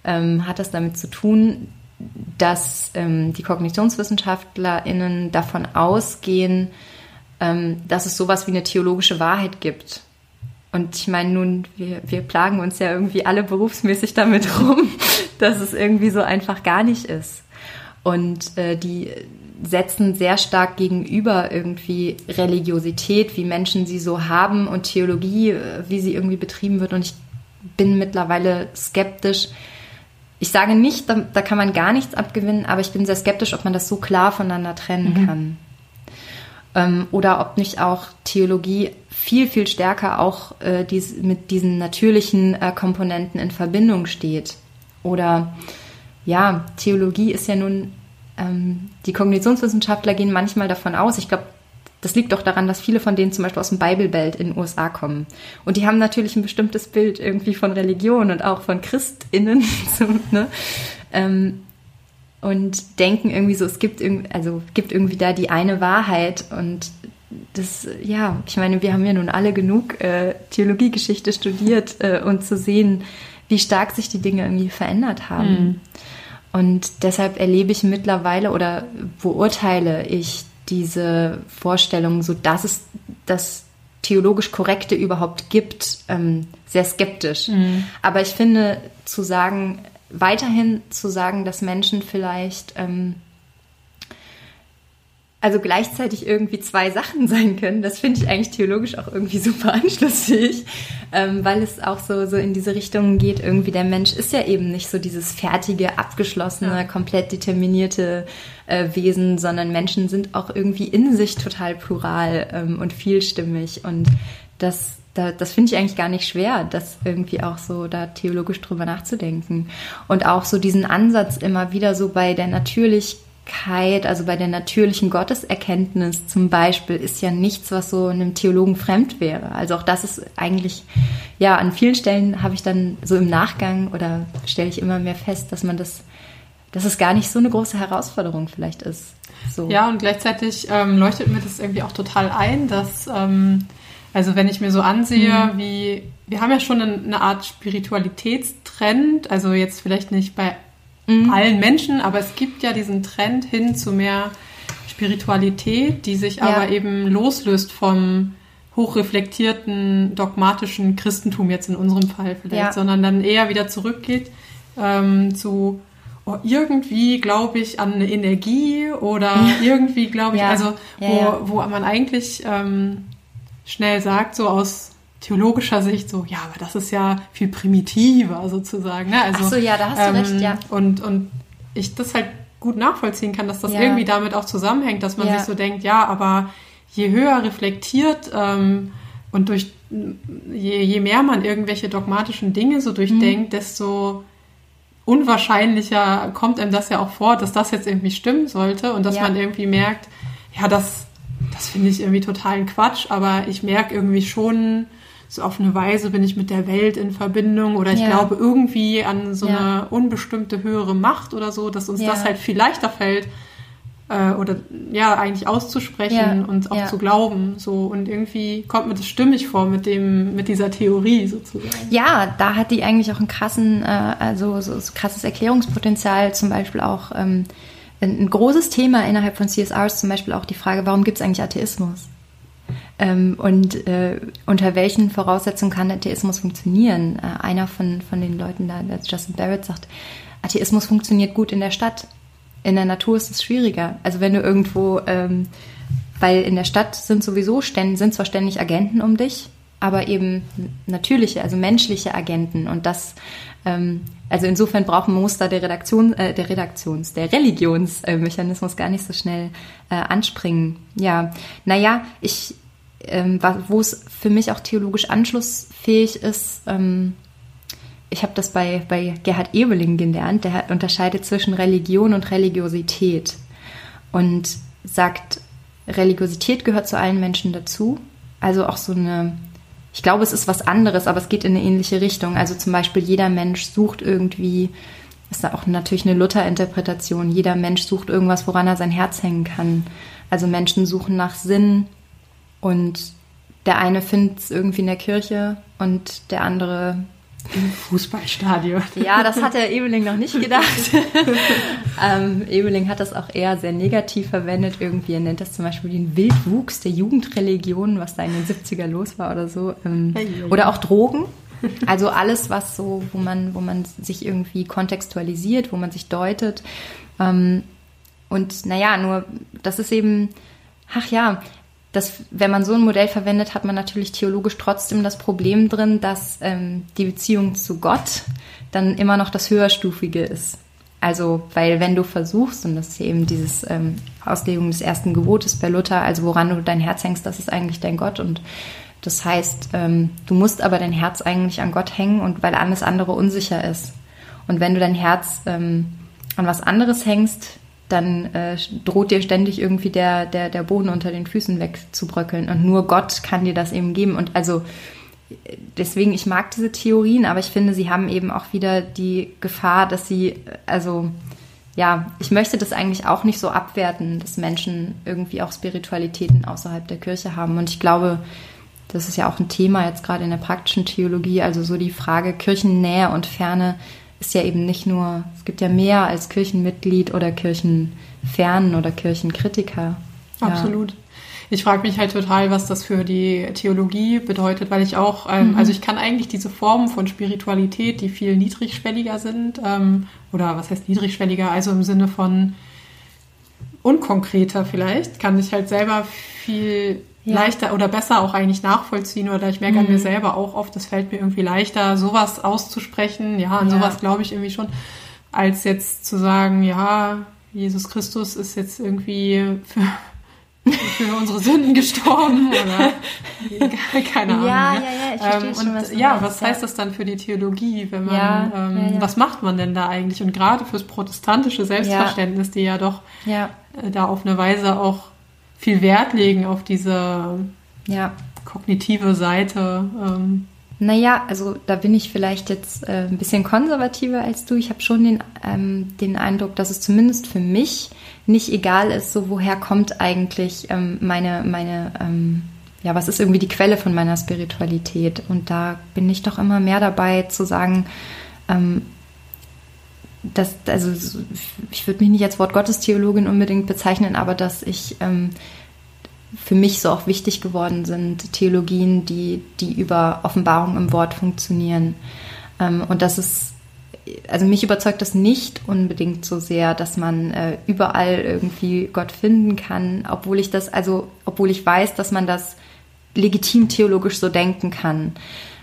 ähm, hat das damit zu tun, dass ähm, die KognitionswissenschaftlerInnen davon ausgehen, ähm, dass es sowas wie eine theologische Wahrheit gibt. Und ich meine, nun, wir, wir plagen uns ja irgendwie alle berufsmäßig damit rum, dass es irgendwie so einfach gar nicht ist. Und äh, die setzen sehr stark gegenüber irgendwie Religiosität, wie Menschen sie so haben und Theologie, äh, wie sie irgendwie betrieben wird. Und ich bin mittlerweile skeptisch. Ich sage nicht, da, da kann man gar nichts abgewinnen, aber ich bin sehr skeptisch, ob man das so klar voneinander trennen mhm. kann. Ähm, oder ob nicht auch Theologie viel, viel stärker auch äh, dies, mit diesen natürlichen äh, Komponenten in Verbindung steht. Oder ja, Theologie ist ja nun ähm, die Kognitionswissenschaftler gehen manchmal davon aus, ich glaube, das liegt doch daran, dass viele von denen zum Beispiel aus dem Bible Belt in den USA kommen. Und die haben natürlich ein bestimmtes Bild irgendwie von Religion und auch von ChristInnen. Ne? ähm, und denken irgendwie so, es gibt, irgendwie, also gibt irgendwie da die eine Wahrheit und das, ja, ich meine, wir haben ja nun alle genug äh, Theologiegeschichte studiert äh, und zu sehen, wie stark sich die Dinge irgendwie verändert haben. Mhm. Und deshalb erlebe ich mittlerweile oder beurteile ich diese Vorstellung, so dass es das theologisch Korrekte überhaupt gibt, ähm, sehr skeptisch. Mhm. Aber ich finde, zu sagen, weiterhin zu sagen, dass Menschen vielleicht ähm, also gleichzeitig irgendwie zwei Sachen sein können. Das finde ich eigentlich theologisch auch irgendwie super anschlussfähig, ähm, weil es auch so, so in diese Richtung geht. Irgendwie der Mensch ist ja eben nicht so dieses fertige, abgeschlossene, ja. komplett determinierte äh, Wesen, sondern Menschen sind auch irgendwie in sich total plural ähm, und vielstimmig und das da, das finde ich eigentlich gar nicht schwer, das irgendwie auch so da theologisch drüber nachzudenken. Und auch so diesen Ansatz immer wieder so bei der Natürlichkeit also bei der natürlichen Gotteserkenntnis zum Beispiel, ist ja nichts, was so einem Theologen fremd wäre. Also auch das ist eigentlich, ja, an vielen Stellen habe ich dann so im Nachgang oder stelle ich immer mehr fest, dass man das, dass es gar nicht so eine große Herausforderung vielleicht ist. So. Ja, und gleichzeitig ähm, leuchtet mir das irgendwie auch total ein, dass, ähm, also wenn ich mir so ansehe, mhm. wie, wir haben ja schon eine Art Spiritualitätstrend, also jetzt vielleicht nicht bei mhm. allen Menschen, aber es gibt ja diesen Trend hin zu mehr Spiritualität, die sich ja. aber eben loslöst vom hochreflektierten, dogmatischen Christentum jetzt in unserem Fall vielleicht, ja. sondern dann eher wieder zurückgeht ähm, zu oh, irgendwie glaube ich an eine Energie oder irgendwie glaube ich, ja. also wo, wo man eigentlich ähm, schnell sagt, so aus theologischer Sicht so, ja, aber das ist ja viel primitiver sozusagen. Ne? Also, Ach so, ja, da hast du recht, ja. Und, und ich das halt gut nachvollziehen kann, dass das ja. irgendwie damit auch zusammenhängt, dass man ja. sich so denkt, ja, aber je höher reflektiert ähm, und durch je, je mehr man irgendwelche dogmatischen Dinge so durchdenkt, mhm. desto unwahrscheinlicher kommt einem das ja auch vor, dass das jetzt irgendwie stimmen sollte und dass ja. man irgendwie merkt, ja, das, das finde ich irgendwie totalen Quatsch, aber ich merke irgendwie schon, so auf eine Weise bin ich mit der Welt in Verbindung oder ich ja. glaube irgendwie an so ja. eine unbestimmte höhere Macht oder so, dass uns ja. das halt viel leichter fällt äh, oder ja eigentlich auszusprechen und auch zu glauben so und irgendwie kommt mir das stimmig vor mit dem mit dieser Theorie sozusagen. Ja, da hat die eigentlich auch einen krassen äh, also so, so krasses Erklärungspotenzial zum Beispiel auch ähm, ein großes Thema innerhalb von CSR ist zum Beispiel auch die Frage, warum gibt es eigentlich Atheismus? Ähm, und äh, unter welchen Voraussetzungen kann Atheismus funktionieren? Äh, einer von, von den Leuten da, Justin Barrett, sagt, Atheismus funktioniert gut in der Stadt. In der Natur ist es schwieriger. Also wenn du irgendwo, ähm, weil in der Stadt sind sowieso ständig, sind zwar ständig Agenten um dich, aber eben natürliche, also menschliche Agenten. Und das, ähm, also insofern brauchen da der Redaktion, äh, der Redaktions, der Religionsmechanismus gar nicht so schnell äh, anspringen. Ja, naja, ich, ähm, wo es für mich auch theologisch anschlussfähig ist, ähm, ich habe das bei, bei Gerhard Ebeling gelernt, der unterscheidet zwischen Religion und Religiosität und sagt, Religiosität gehört zu allen Menschen dazu. Also auch so eine, ich glaube, es ist was anderes, aber es geht in eine ähnliche Richtung. Also zum Beispiel jeder Mensch sucht irgendwie, ist da auch natürlich eine Luther-Interpretation, jeder Mensch sucht irgendwas, woran er sein Herz hängen kann. Also Menschen suchen nach Sinn, und der eine findet es irgendwie in der Kirche und der andere im Fußballstadion. Ja, das hat der Ebeling noch nicht gedacht. ähm, Ebeling hat das auch eher sehr negativ verwendet. Irgendwie er nennt das zum Beispiel den Wildwuchs der Jugendreligion, was da in den 70er los war oder so. Ähm, oder auch Drogen. Also alles, was so, wo man, wo man sich irgendwie kontextualisiert, wo man sich deutet. Ähm, und naja, nur das ist eben, ach ja, dass wenn man so ein Modell verwendet, hat man natürlich theologisch trotzdem das Problem drin, dass ähm, die Beziehung zu Gott dann immer noch das höherstufige ist. Also, weil wenn du versuchst, und das ist eben dieses ähm, Auslegung des ersten Gebotes bei Luther, also woran du dein Herz hängst, das ist eigentlich dein Gott. Und das heißt, ähm, du musst aber dein Herz eigentlich an Gott hängen und weil alles andere unsicher ist. Und wenn du dein Herz ähm, an was anderes hängst, dann äh, droht dir ständig irgendwie der, der, der Boden unter den Füßen wegzubröckeln. Und nur Gott kann dir das eben geben. Und also deswegen, ich mag diese Theorien, aber ich finde, sie haben eben auch wieder die Gefahr, dass sie, also ja, ich möchte das eigentlich auch nicht so abwerten, dass Menschen irgendwie auch Spiritualitäten außerhalb der Kirche haben. Und ich glaube, das ist ja auch ein Thema jetzt gerade in der praktischen Theologie, also so die Frage Kirchennähe und Ferne ist ja eben nicht nur, es gibt ja mehr als Kirchenmitglied oder Kirchenfernen oder Kirchenkritiker. Absolut. Ja. Ich frage mich halt total, was das für die Theologie bedeutet, weil ich auch, ähm, mhm. also ich kann eigentlich diese Formen von Spiritualität, die viel niedrigschwelliger sind, ähm, oder was heißt niedrigschwelliger, also im Sinne von unkonkreter vielleicht, kann ich halt selber viel ja. leichter oder besser auch eigentlich nachvollziehen oder ich merke mhm. an mir mhm. selber auch oft, es fällt mir irgendwie leichter, sowas auszusprechen. Ja, an ja. sowas glaube ich irgendwie schon, als jetzt zu sagen, ja, Jesus Christus ist jetzt irgendwie für, für unsere Sünden gestorben oder keine Ahnung. Ja, ja, ja, ich verstehe ähm, schon, was du Ja, meinst, was ja. heißt das dann für die Theologie, wenn man, ja, ähm, ja, was macht man denn da eigentlich? Und gerade fürs protestantische Selbstverständnis, die ja doch äh, da auf eine Weise auch viel Wert legen auf diese kognitive Seite. Ähm, naja, also da bin ich vielleicht jetzt äh, ein bisschen konservativer als du. Ich habe schon den, ähm, den Eindruck, dass es zumindest für mich nicht egal ist, so woher kommt eigentlich ähm, meine, meine, ähm, ja, was ist irgendwie die Quelle von meiner Spiritualität? Und da bin ich doch immer mehr dabei zu sagen, ähm, dass, also ich würde mich nicht als Wort Gottestheologin unbedingt bezeichnen, aber dass ich ähm, für mich so auch wichtig geworden sind, Theologien, die, die über Offenbarung im Wort funktionieren. Ähm, und das ist, also mich überzeugt das nicht unbedingt so sehr, dass man äh, überall irgendwie Gott finden kann, obwohl ich das, also obwohl ich weiß, dass man das legitim theologisch so denken kann.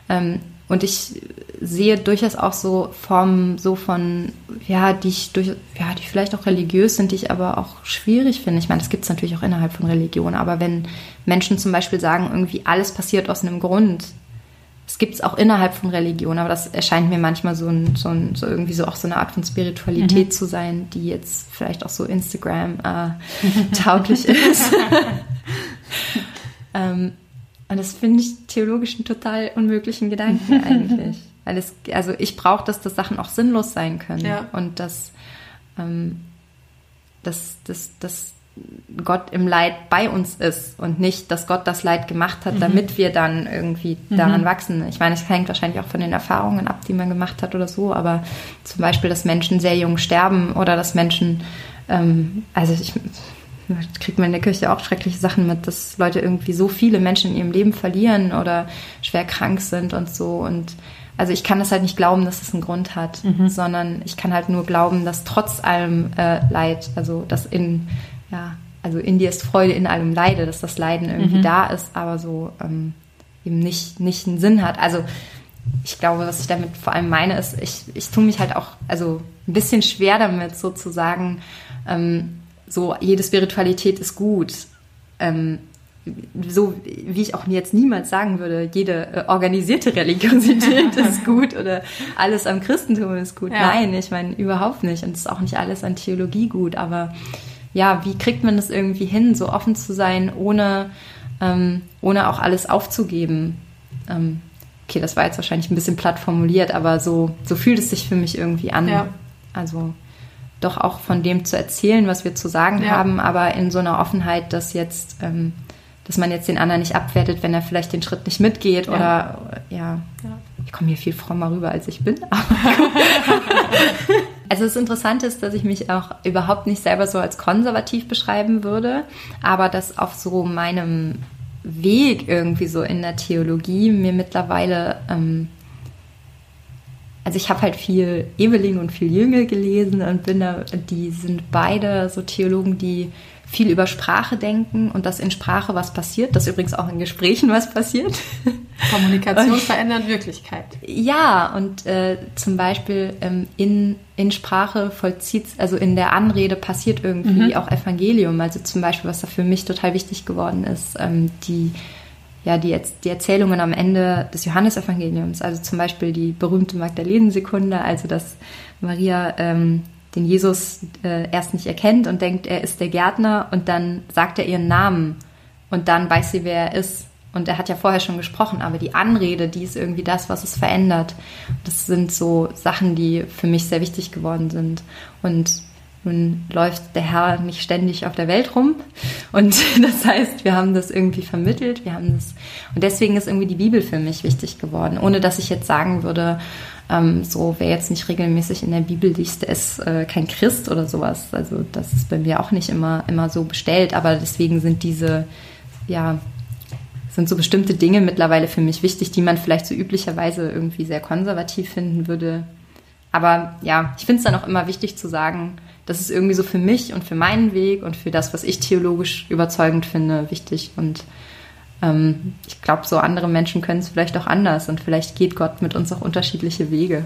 Ähm, und ich sehe durchaus auch so Formen so von, ja, die ich durch, ja, die vielleicht auch religiös sind, die ich aber auch schwierig finde. Ich meine, das gibt es natürlich auch innerhalb von Religion, aber wenn Menschen zum Beispiel sagen, irgendwie alles passiert aus einem Grund, das gibt es auch innerhalb von Religion, aber das erscheint mir manchmal so, ein, so, ein, so irgendwie so auch so eine Art von Spiritualität mhm. zu sein, die jetzt vielleicht auch so Instagram äh, tauglich ist. ähm, und das finde ich theologisch einen total unmöglichen Gedanken eigentlich. Weil es, also ich brauche, dass das Sachen auch sinnlos sein können. Ja. Und dass, ähm, dass, dass, dass Gott im Leid bei uns ist und nicht, dass Gott das Leid gemacht hat, mhm. damit wir dann irgendwie daran mhm. wachsen. Ich meine, es hängt wahrscheinlich auch von den Erfahrungen ab, die man gemacht hat oder so, aber zum Beispiel, dass Menschen sehr jung sterben oder dass Menschen, ähm, also ich kriegt man in der Kirche auch schreckliche Sachen mit, dass Leute irgendwie so viele Menschen in ihrem Leben verlieren oder schwer krank sind und so. Und also ich kann es halt nicht glauben, dass es einen Grund hat, mhm. sondern ich kann halt nur glauben, dass trotz allem äh, Leid, also dass in, ja, also in dir ist Freude in allem Leide, dass das Leiden irgendwie mhm. da ist, aber so ähm, eben nicht, nicht einen Sinn hat. Also ich glaube, was ich damit vor allem meine, ist, ich, ich tue mich halt auch also ein bisschen schwer damit, sozusagen, ähm, so jede Spiritualität ist gut. Ähm, so wie ich auch jetzt niemals sagen würde, jede äh, organisierte Religiosität ist gut oder alles am Christentum ist gut. Ja. Nein, ich meine überhaupt nicht. Und es ist auch nicht alles an Theologie gut. Aber ja, wie kriegt man das irgendwie hin, so offen zu sein, ohne, ähm, ohne auch alles aufzugeben? Ähm, okay, das war jetzt wahrscheinlich ein bisschen platt formuliert, aber so, so fühlt es sich für mich irgendwie an. Ja. Also doch auch von dem zu erzählen, was wir zu sagen ja. haben, aber in so einer Offenheit, dass jetzt, ähm, dass man jetzt den anderen nicht abwertet, wenn er vielleicht den Schritt nicht mitgeht ja. oder ja. ja. Ich komme hier viel frommer rüber, als ich bin. also das Interessante ist, dass ich mich auch überhaupt nicht selber so als konservativ beschreiben würde, aber dass auf so meinem Weg irgendwie so in der Theologie mir mittlerweile ähm, also ich habe halt viel Evelyn und viel Jüngel gelesen und bin da, die sind beide so Theologen, die viel über Sprache denken und dass in Sprache was passiert, dass übrigens auch in Gesprächen was passiert. Kommunikation und, verändert Wirklichkeit. Ja, und äh, zum Beispiel ähm, in, in Sprache vollzieht, also in der Anrede passiert irgendwie mhm. auch Evangelium. Also zum Beispiel, was da für mich total wichtig geworden ist, ähm, die ja, die, die Erzählungen am Ende des Johannesevangeliums, also zum Beispiel die berühmte Magdalenensekunde, also dass Maria ähm, den Jesus äh, erst nicht erkennt und denkt, er ist der Gärtner und dann sagt er ihren Namen und dann weiß sie, wer er ist. Und er hat ja vorher schon gesprochen, aber die Anrede, die ist irgendwie das, was es verändert. Das sind so Sachen, die für mich sehr wichtig geworden sind. Und Nun läuft der Herr nicht ständig auf der Welt rum. Und das heißt, wir haben das irgendwie vermittelt. Wir haben das, und deswegen ist irgendwie die Bibel für mich wichtig geworden. Ohne dass ich jetzt sagen würde, ähm, so wer jetzt nicht regelmäßig in der Bibel liest, ist äh, kein Christ oder sowas. Also das ist bei mir auch nicht immer, immer so bestellt. Aber deswegen sind diese, ja, sind so bestimmte Dinge mittlerweile für mich wichtig, die man vielleicht so üblicherweise irgendwie sehr konservativ finden würde. Aber ja, ich finde es dann auch immer wichtig zu sagen, das ist irgendwie so für mich und für meinen Weg und für das, was ich theologisch überzeugend finde, wichtig. Und ähm, ich glaube, so andere Menschen können es vielleicht auch anders und vielleicht geht Gott mit uns auch unterschiedliche Wege.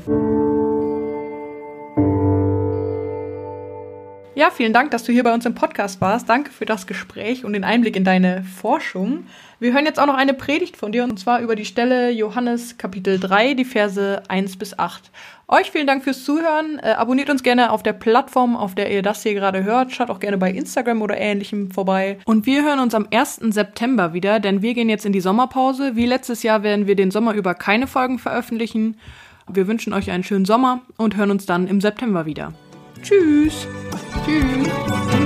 Ja, vielen Dank, dass du hier bei uns im Podcast warst. Danke für das Gespräch und den Einblick in deine Forschung. Wir hören jetzt auch noch eine Predigt von dir und zwar über die Stelle Johannes Kapitel 3, die Verse 1 bis 8. Euch vielen Dank fürs Zuhören. Äh, abonniert uns gerne auf der Plattform, auf der ihr das hier gerade hört. Schaut auch gerne bei Instagram oder ähnlichem vorbei. Und wir hören uns am 1. September wieder, denn wir gehen jetzt in die Sommerpause. Wie letztes Jahr werden wir den Sommer über keine Folgen veröffentlichen. Wir wünschen euch einen schönen Sommer und hören uns dann im September wieder. Tschüss. Tschüss.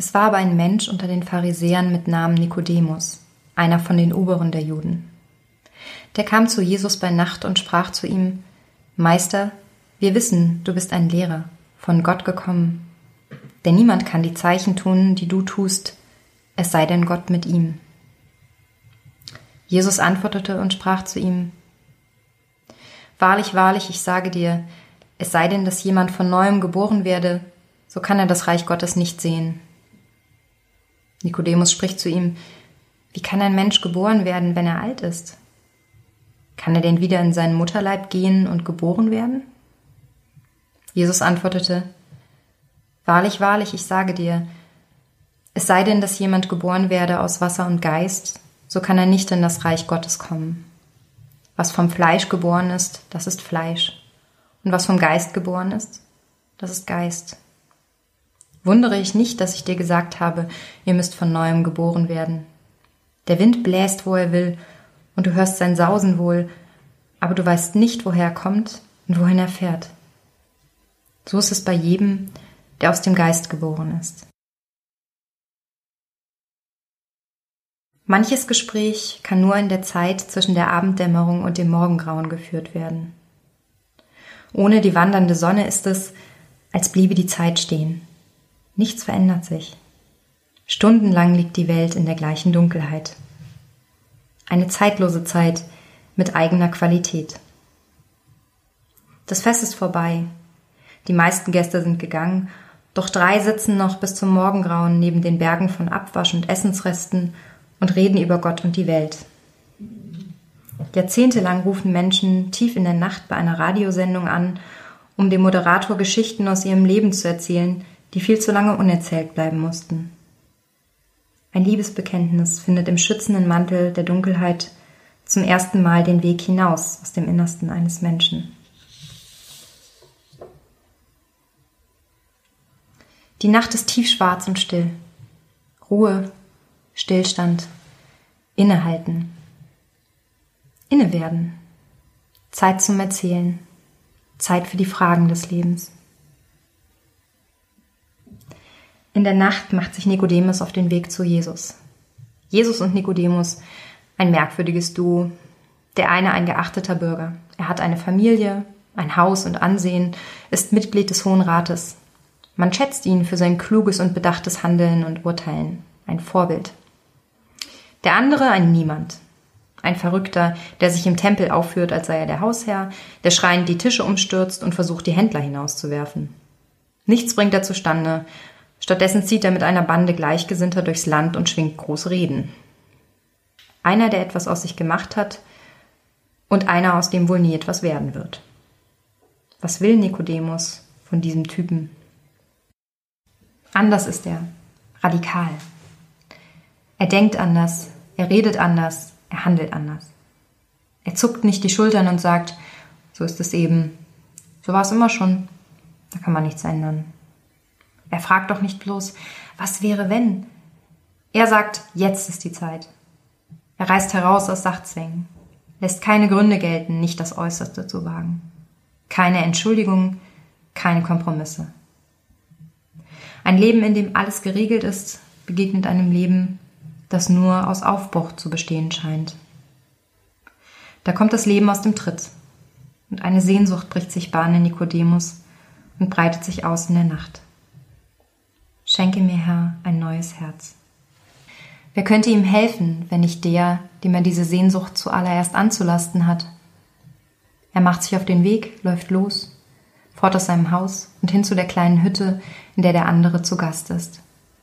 Es war aber ein Mensch unter den Pharisäern mit Namen Nikodemus, einer von den Oberen der Juden. Der kam zu Jesus bei Nacht und sprach zu ihm, Meister, wir wissen, du bist ein Lehrer, von Gott gekommen. Denn niemand kann die Zeichen tun, die du tust, es sei denn Gott mit ihm. Jesus antwortete und sprach zu ihm, Wahrlich, wahrlich, ich sage dir, es sei denn, dass jemand von neuem geboren werde, so kann er das Reich Gottes nicht sehen. Nikodemus spricht zu ihm, wie kann ein Mensch geboren werden, wenn er alt ist? Kann er denn wieder in seinen Mutterleib gehen und geboren werden? Jesus antwortete, Wahrlich, wahrlich, ich sage dir, es sei denn, dass jemand geboren werde aus Wasser und Geist, so kann er nicht in das Reich Gottes kommen. Was vom Fleisch geboren ist, das ist Fleisch. Und was vom Geist geboren ist, das ist Geist. Wundere ich nicht, dass ich dir gesagt habe, ihr müsst von neuem geboren werden. Der Wind bläst, wo er will, und du hörst sein Sausen wohl, aber du weißt nicht, woher er kommt und wohin er fährt. So ist es bei jedem, der aus dem Geist geboren ist. Manches Gespräch kann nur in der Zeit zwischen der Abenddämmerung und dem Morgengrauen geführt werden. Ohne die wandernde Sonne ist es, als bliebe die Zeit stehen. Nichts verändert sich. Stundenlang liegt die Welt in der gleichen Dunkelheit. Eine zeitlose Zeit mit eigener Qualität. Das Fest ist vorbei. Die meisten Gäste sind gegangen, doch drei sitzen noch bis zum Morgengrauen neben den Bergen von Abwasch und Essensresten und reden über Gott und die Welt. Jahrzehntelang rufen Menschen tief in der Nacht bei einer Radiosendung an, um dem Moderator Geschichten aus ihrem Leben zu erzählen, die viel zu lange unerzählt bleiben mussten. Ein Liebesbekenntnis findet im schützenden Mantel der Dunkelheit zum ersten Mal den Weg hinaus aus dem Innersten eines Menschen. Die Nacht ist tiefschwarz und still. Ruhe Stillstand, innehalten, innewerden, Zeit zum Erzählen, Zeit für die Fragen des Lebens. In der Nacht macht sich Nikodemus auf den Weg zu Jesus. Jesus und Nikodemus, ein merkwürdiges Duo. Der eine ein geachteter Bürger. Er hat eine Familie, ein Haus und Ansehen, ist Mitglied des Hohen Rates. Man schätzt ihn für sein kluges und bedachtes Handeln und Urteilen. Ein Vorbild. Der andere ein Niemand. Ein Verrückter, der sich im Tempel aufführt, als sei er der Hausherr, der schreiend die Tische umstürzt und versucht, die Händler hinauszuwerfen. Nichts bringt er zustande. Stattdessen zieht er mit einer Bande Gleichgesinnter durchs Land und schwingt große Reden. Einer, der etwas aus sich gemacht hat und einer, aus dem wohl nie etwas werden wird. Was will Nikodemus von diesem Typen? Anders ist er, radikal. Er denkt anders, er redet anders, er handelt anders. Er zuckt nicht die Schultern und sagt, so ist es eben, so war es immer schon, da kann man nichts ändern. Er fragt doch nicht bloß, was wäre wenn? Er sagt, jetzt ist die Zeit. Er reißt heraus aus Sachzwängen, lässt keine Gründe gelten, nicht das Äußerste zu wagen. Keine Entschuldigung, keine Kompromisse. Ein Leben, in dem alles geregelt ist, begegnet einem Leben, das nur aus Aufbruch zu bestehen scheint. Da kommt das Leben aus dem Tritt und eine Sehnsucht bricht sich Bahn in Nikodemus und breitet sich aus in der Nacht. Schenke mir, Herr, ein neues Herz. Wer könnte ihm helfen, wenn nicht der, dem er diese Sehnsucht zuallererst anzulasten hat? Er macht sich auf den Weg, läuft los, fort aus seinem Haus und hin zu der kleinen Hütte, in der der andere zu Gast ist,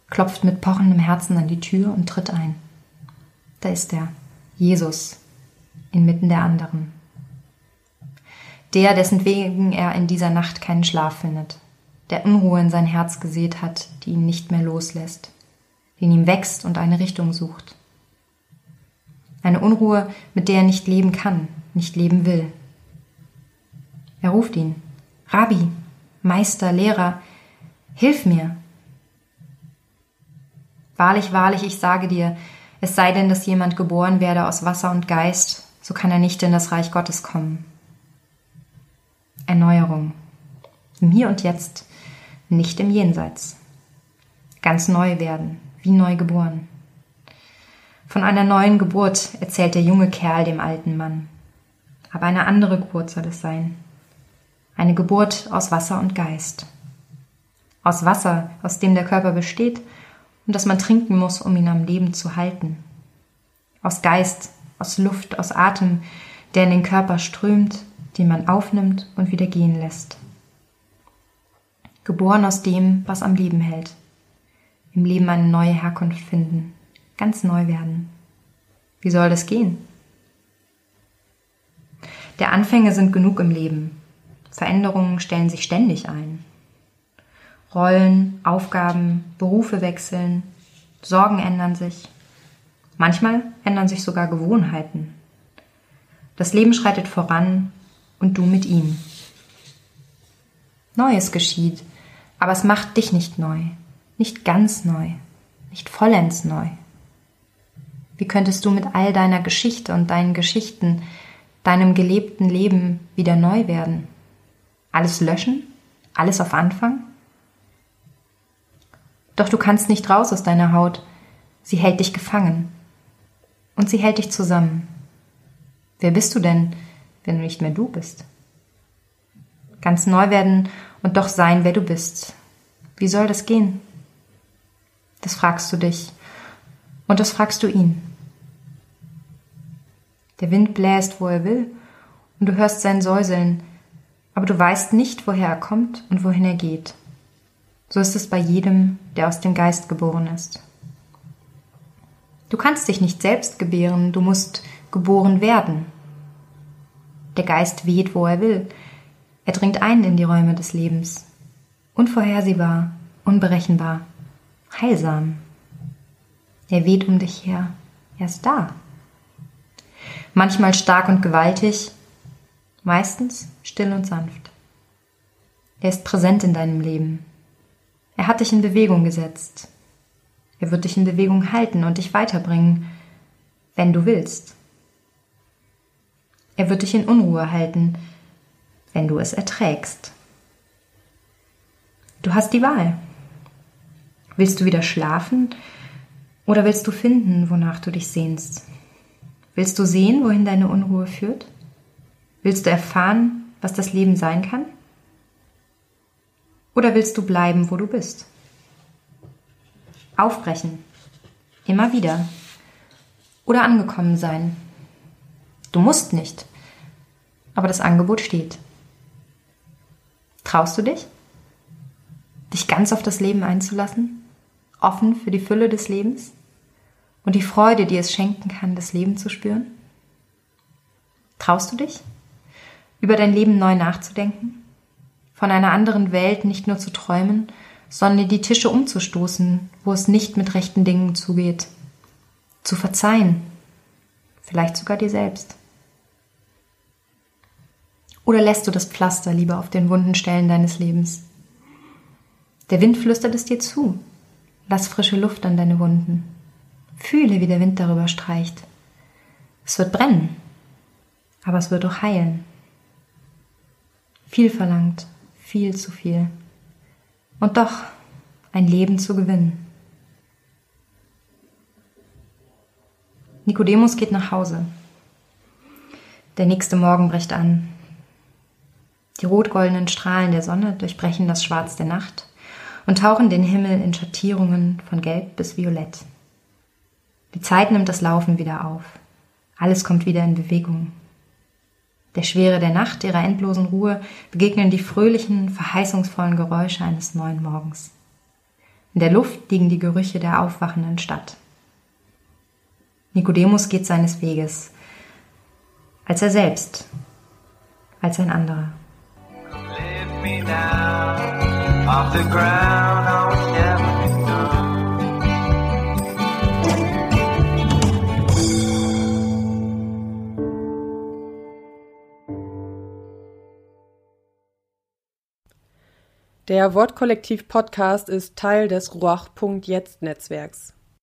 klopft mit pochendem Herzen an die Tür und tritt ein. Da ist er, Jesus, inmitten der anderen. Der, dessen wegen er in dieser Nacht keinen Schlaf findet, der Unruhe in sein Herz gesät hat, die ihn nicht mehr loslässt, die in ihm wächst und eine Richtung sucht. Eine Unruhe, mit der er nicht leben kann, nicht leben will. Er ruft ihn. Rabbi, Meister, Lehrer, hilf mir. Wahrlich, wahrlich, ich sage dir, es sei denn, dass jemand geboren werde aus Wasser und Geist, so kann er nicht in das Reich Gottes kommen. Erneuerung. Im Hier und Jetzt, nicht im Jenseits. Ganz neu werden, wie neu geboren. Von einer neuen Geburt erzählt der junge Kerl dem alten Mann. Aber eine andere Geburt soll es sein. Eine Geburt aus Wasser und Geist. Aus Wasser, aus dem der Körper besteht und das man trinken muss, um ihn am Leben zu halten. Aus Geist, aus Luft, aus Atem, der in den Körper strömt den man aufnimmt und wieder gehen lässt. Geboren aus dem, was am Leben hält. Im Leben eine neue Herkunft finden, ganz neu werden. Wie soll das gehen? Der Anfänge sind genug im Leben. Veränderungen stellen sich ständig ein. Rollen, Aufgaben, Berufe wechseln, Sorgen ändern sich. Manchmal ändern sich sogar Gewohnheiten. Das Leben schreitet voran und du mit ihm. Neues geschieht, aber es macht dich nicht neu, nicht ganz neu, nicht vollends neu. Wie könntest du mit all deiner Geschichte und deinen Geschichten, deinem gelebten Leben wieder neu werden? Alles löschen? Alles auf Anfang? Doch du kannst nicht raus aus deiner Haut. Sie hält dich gefangen. Und sie hält dich zusammen. Wer bist du denn, wenn du nicht mehr du bist. Ganz neu werden und doch sein, wer du bist. Wie soll das gehen? Das fragst du dich und das fragst du ihn. Der Wind bläst, wo er will, und du hörst sein Säuseln, aber du weißt nicht, woher er kommt und wohin er geht. So ist es bei jedem, der aus dem Geist geboren ist. Du kannst dich nicht selbst gebären, du musst geboren werden. Der Geist weht, wo er will. Er dringt ein in die Räume des Lebens. Unvorhersehbar, unberechenbar, heilsam. Er weht um dich her. Er ist da. Manchmal stark und gewaltig, meistens still und sanft. Er ist präsent in deinem Leben. Er hat dich in Bewegung gesetzt. Er wird dich in Bewegung halten und dich weiterbringen, wenn du willst. Er wird dich in Unruhe halten, wenn du es erträgst. Du hast die Wahl. Willst du wieder schlafen oder willst du finden, wonach du dich sehnst? Willst du sehen, wohin deine Unruhe führt? Willst du erfahren, was das Leben sein kann? Oder willst du bleiben, wo du bist? Aufbrechen. Immer wieder. Oder angekommen sein. Du musst nicht. Aber das Angebot steht. Traust du dich? Dich ganz auf das Leben einzulassen? Offen für die Fülle des Lebens? Und die Freude, die es schenken kann, das Leben zu spüren? Traust du dich? Über dein Leben neu nachzudenken? Von einer anderen Welt nicht nur zu träumen, sondern die Tische umzustoßen, wo es nicht mit rechten Dingen zugeht. Zu verzeihen. Vielleicht sogar dir selbst. Oder lässt du das Pflaster lieber auf den wunden Stellen deines Lebens? Der Wind flüstert es dir zu. Lass frische Luft an deine Wunden. Fühle, wie der Wind darüber streicht. Es wird brennen, aber es wird auch heilen. Viel verlangt, viel zu viel. Und doch ein Leben zu gewinnen. Nikodemus geht nach Hause. Der nächste Morgen bricht an. Die rot-goldenen Strahlen der Sonne durchbrechen das Schwarz der Nacht und tauchen den Himmel in Schattierungen von Gelb bis Violett. Die Zeit nimmt das Laufen wieder auf. Alles kommt wieder in Bewegung. Der Schwere der Nacht, ihrer endlosen Ruhe, begegnen die fröhlichen, verheißungsvollen Geräusche eines neuen Morgens. In der Luft liegen die Gerüche der aufwachenden Stadt. Nikodemus geht seines Weges, als er selbst, als ein anderer. Me down off the ground. I was never enough. Der Wortkollektiv Podcast ist Teil des Ruach.jetzt Netzwerks.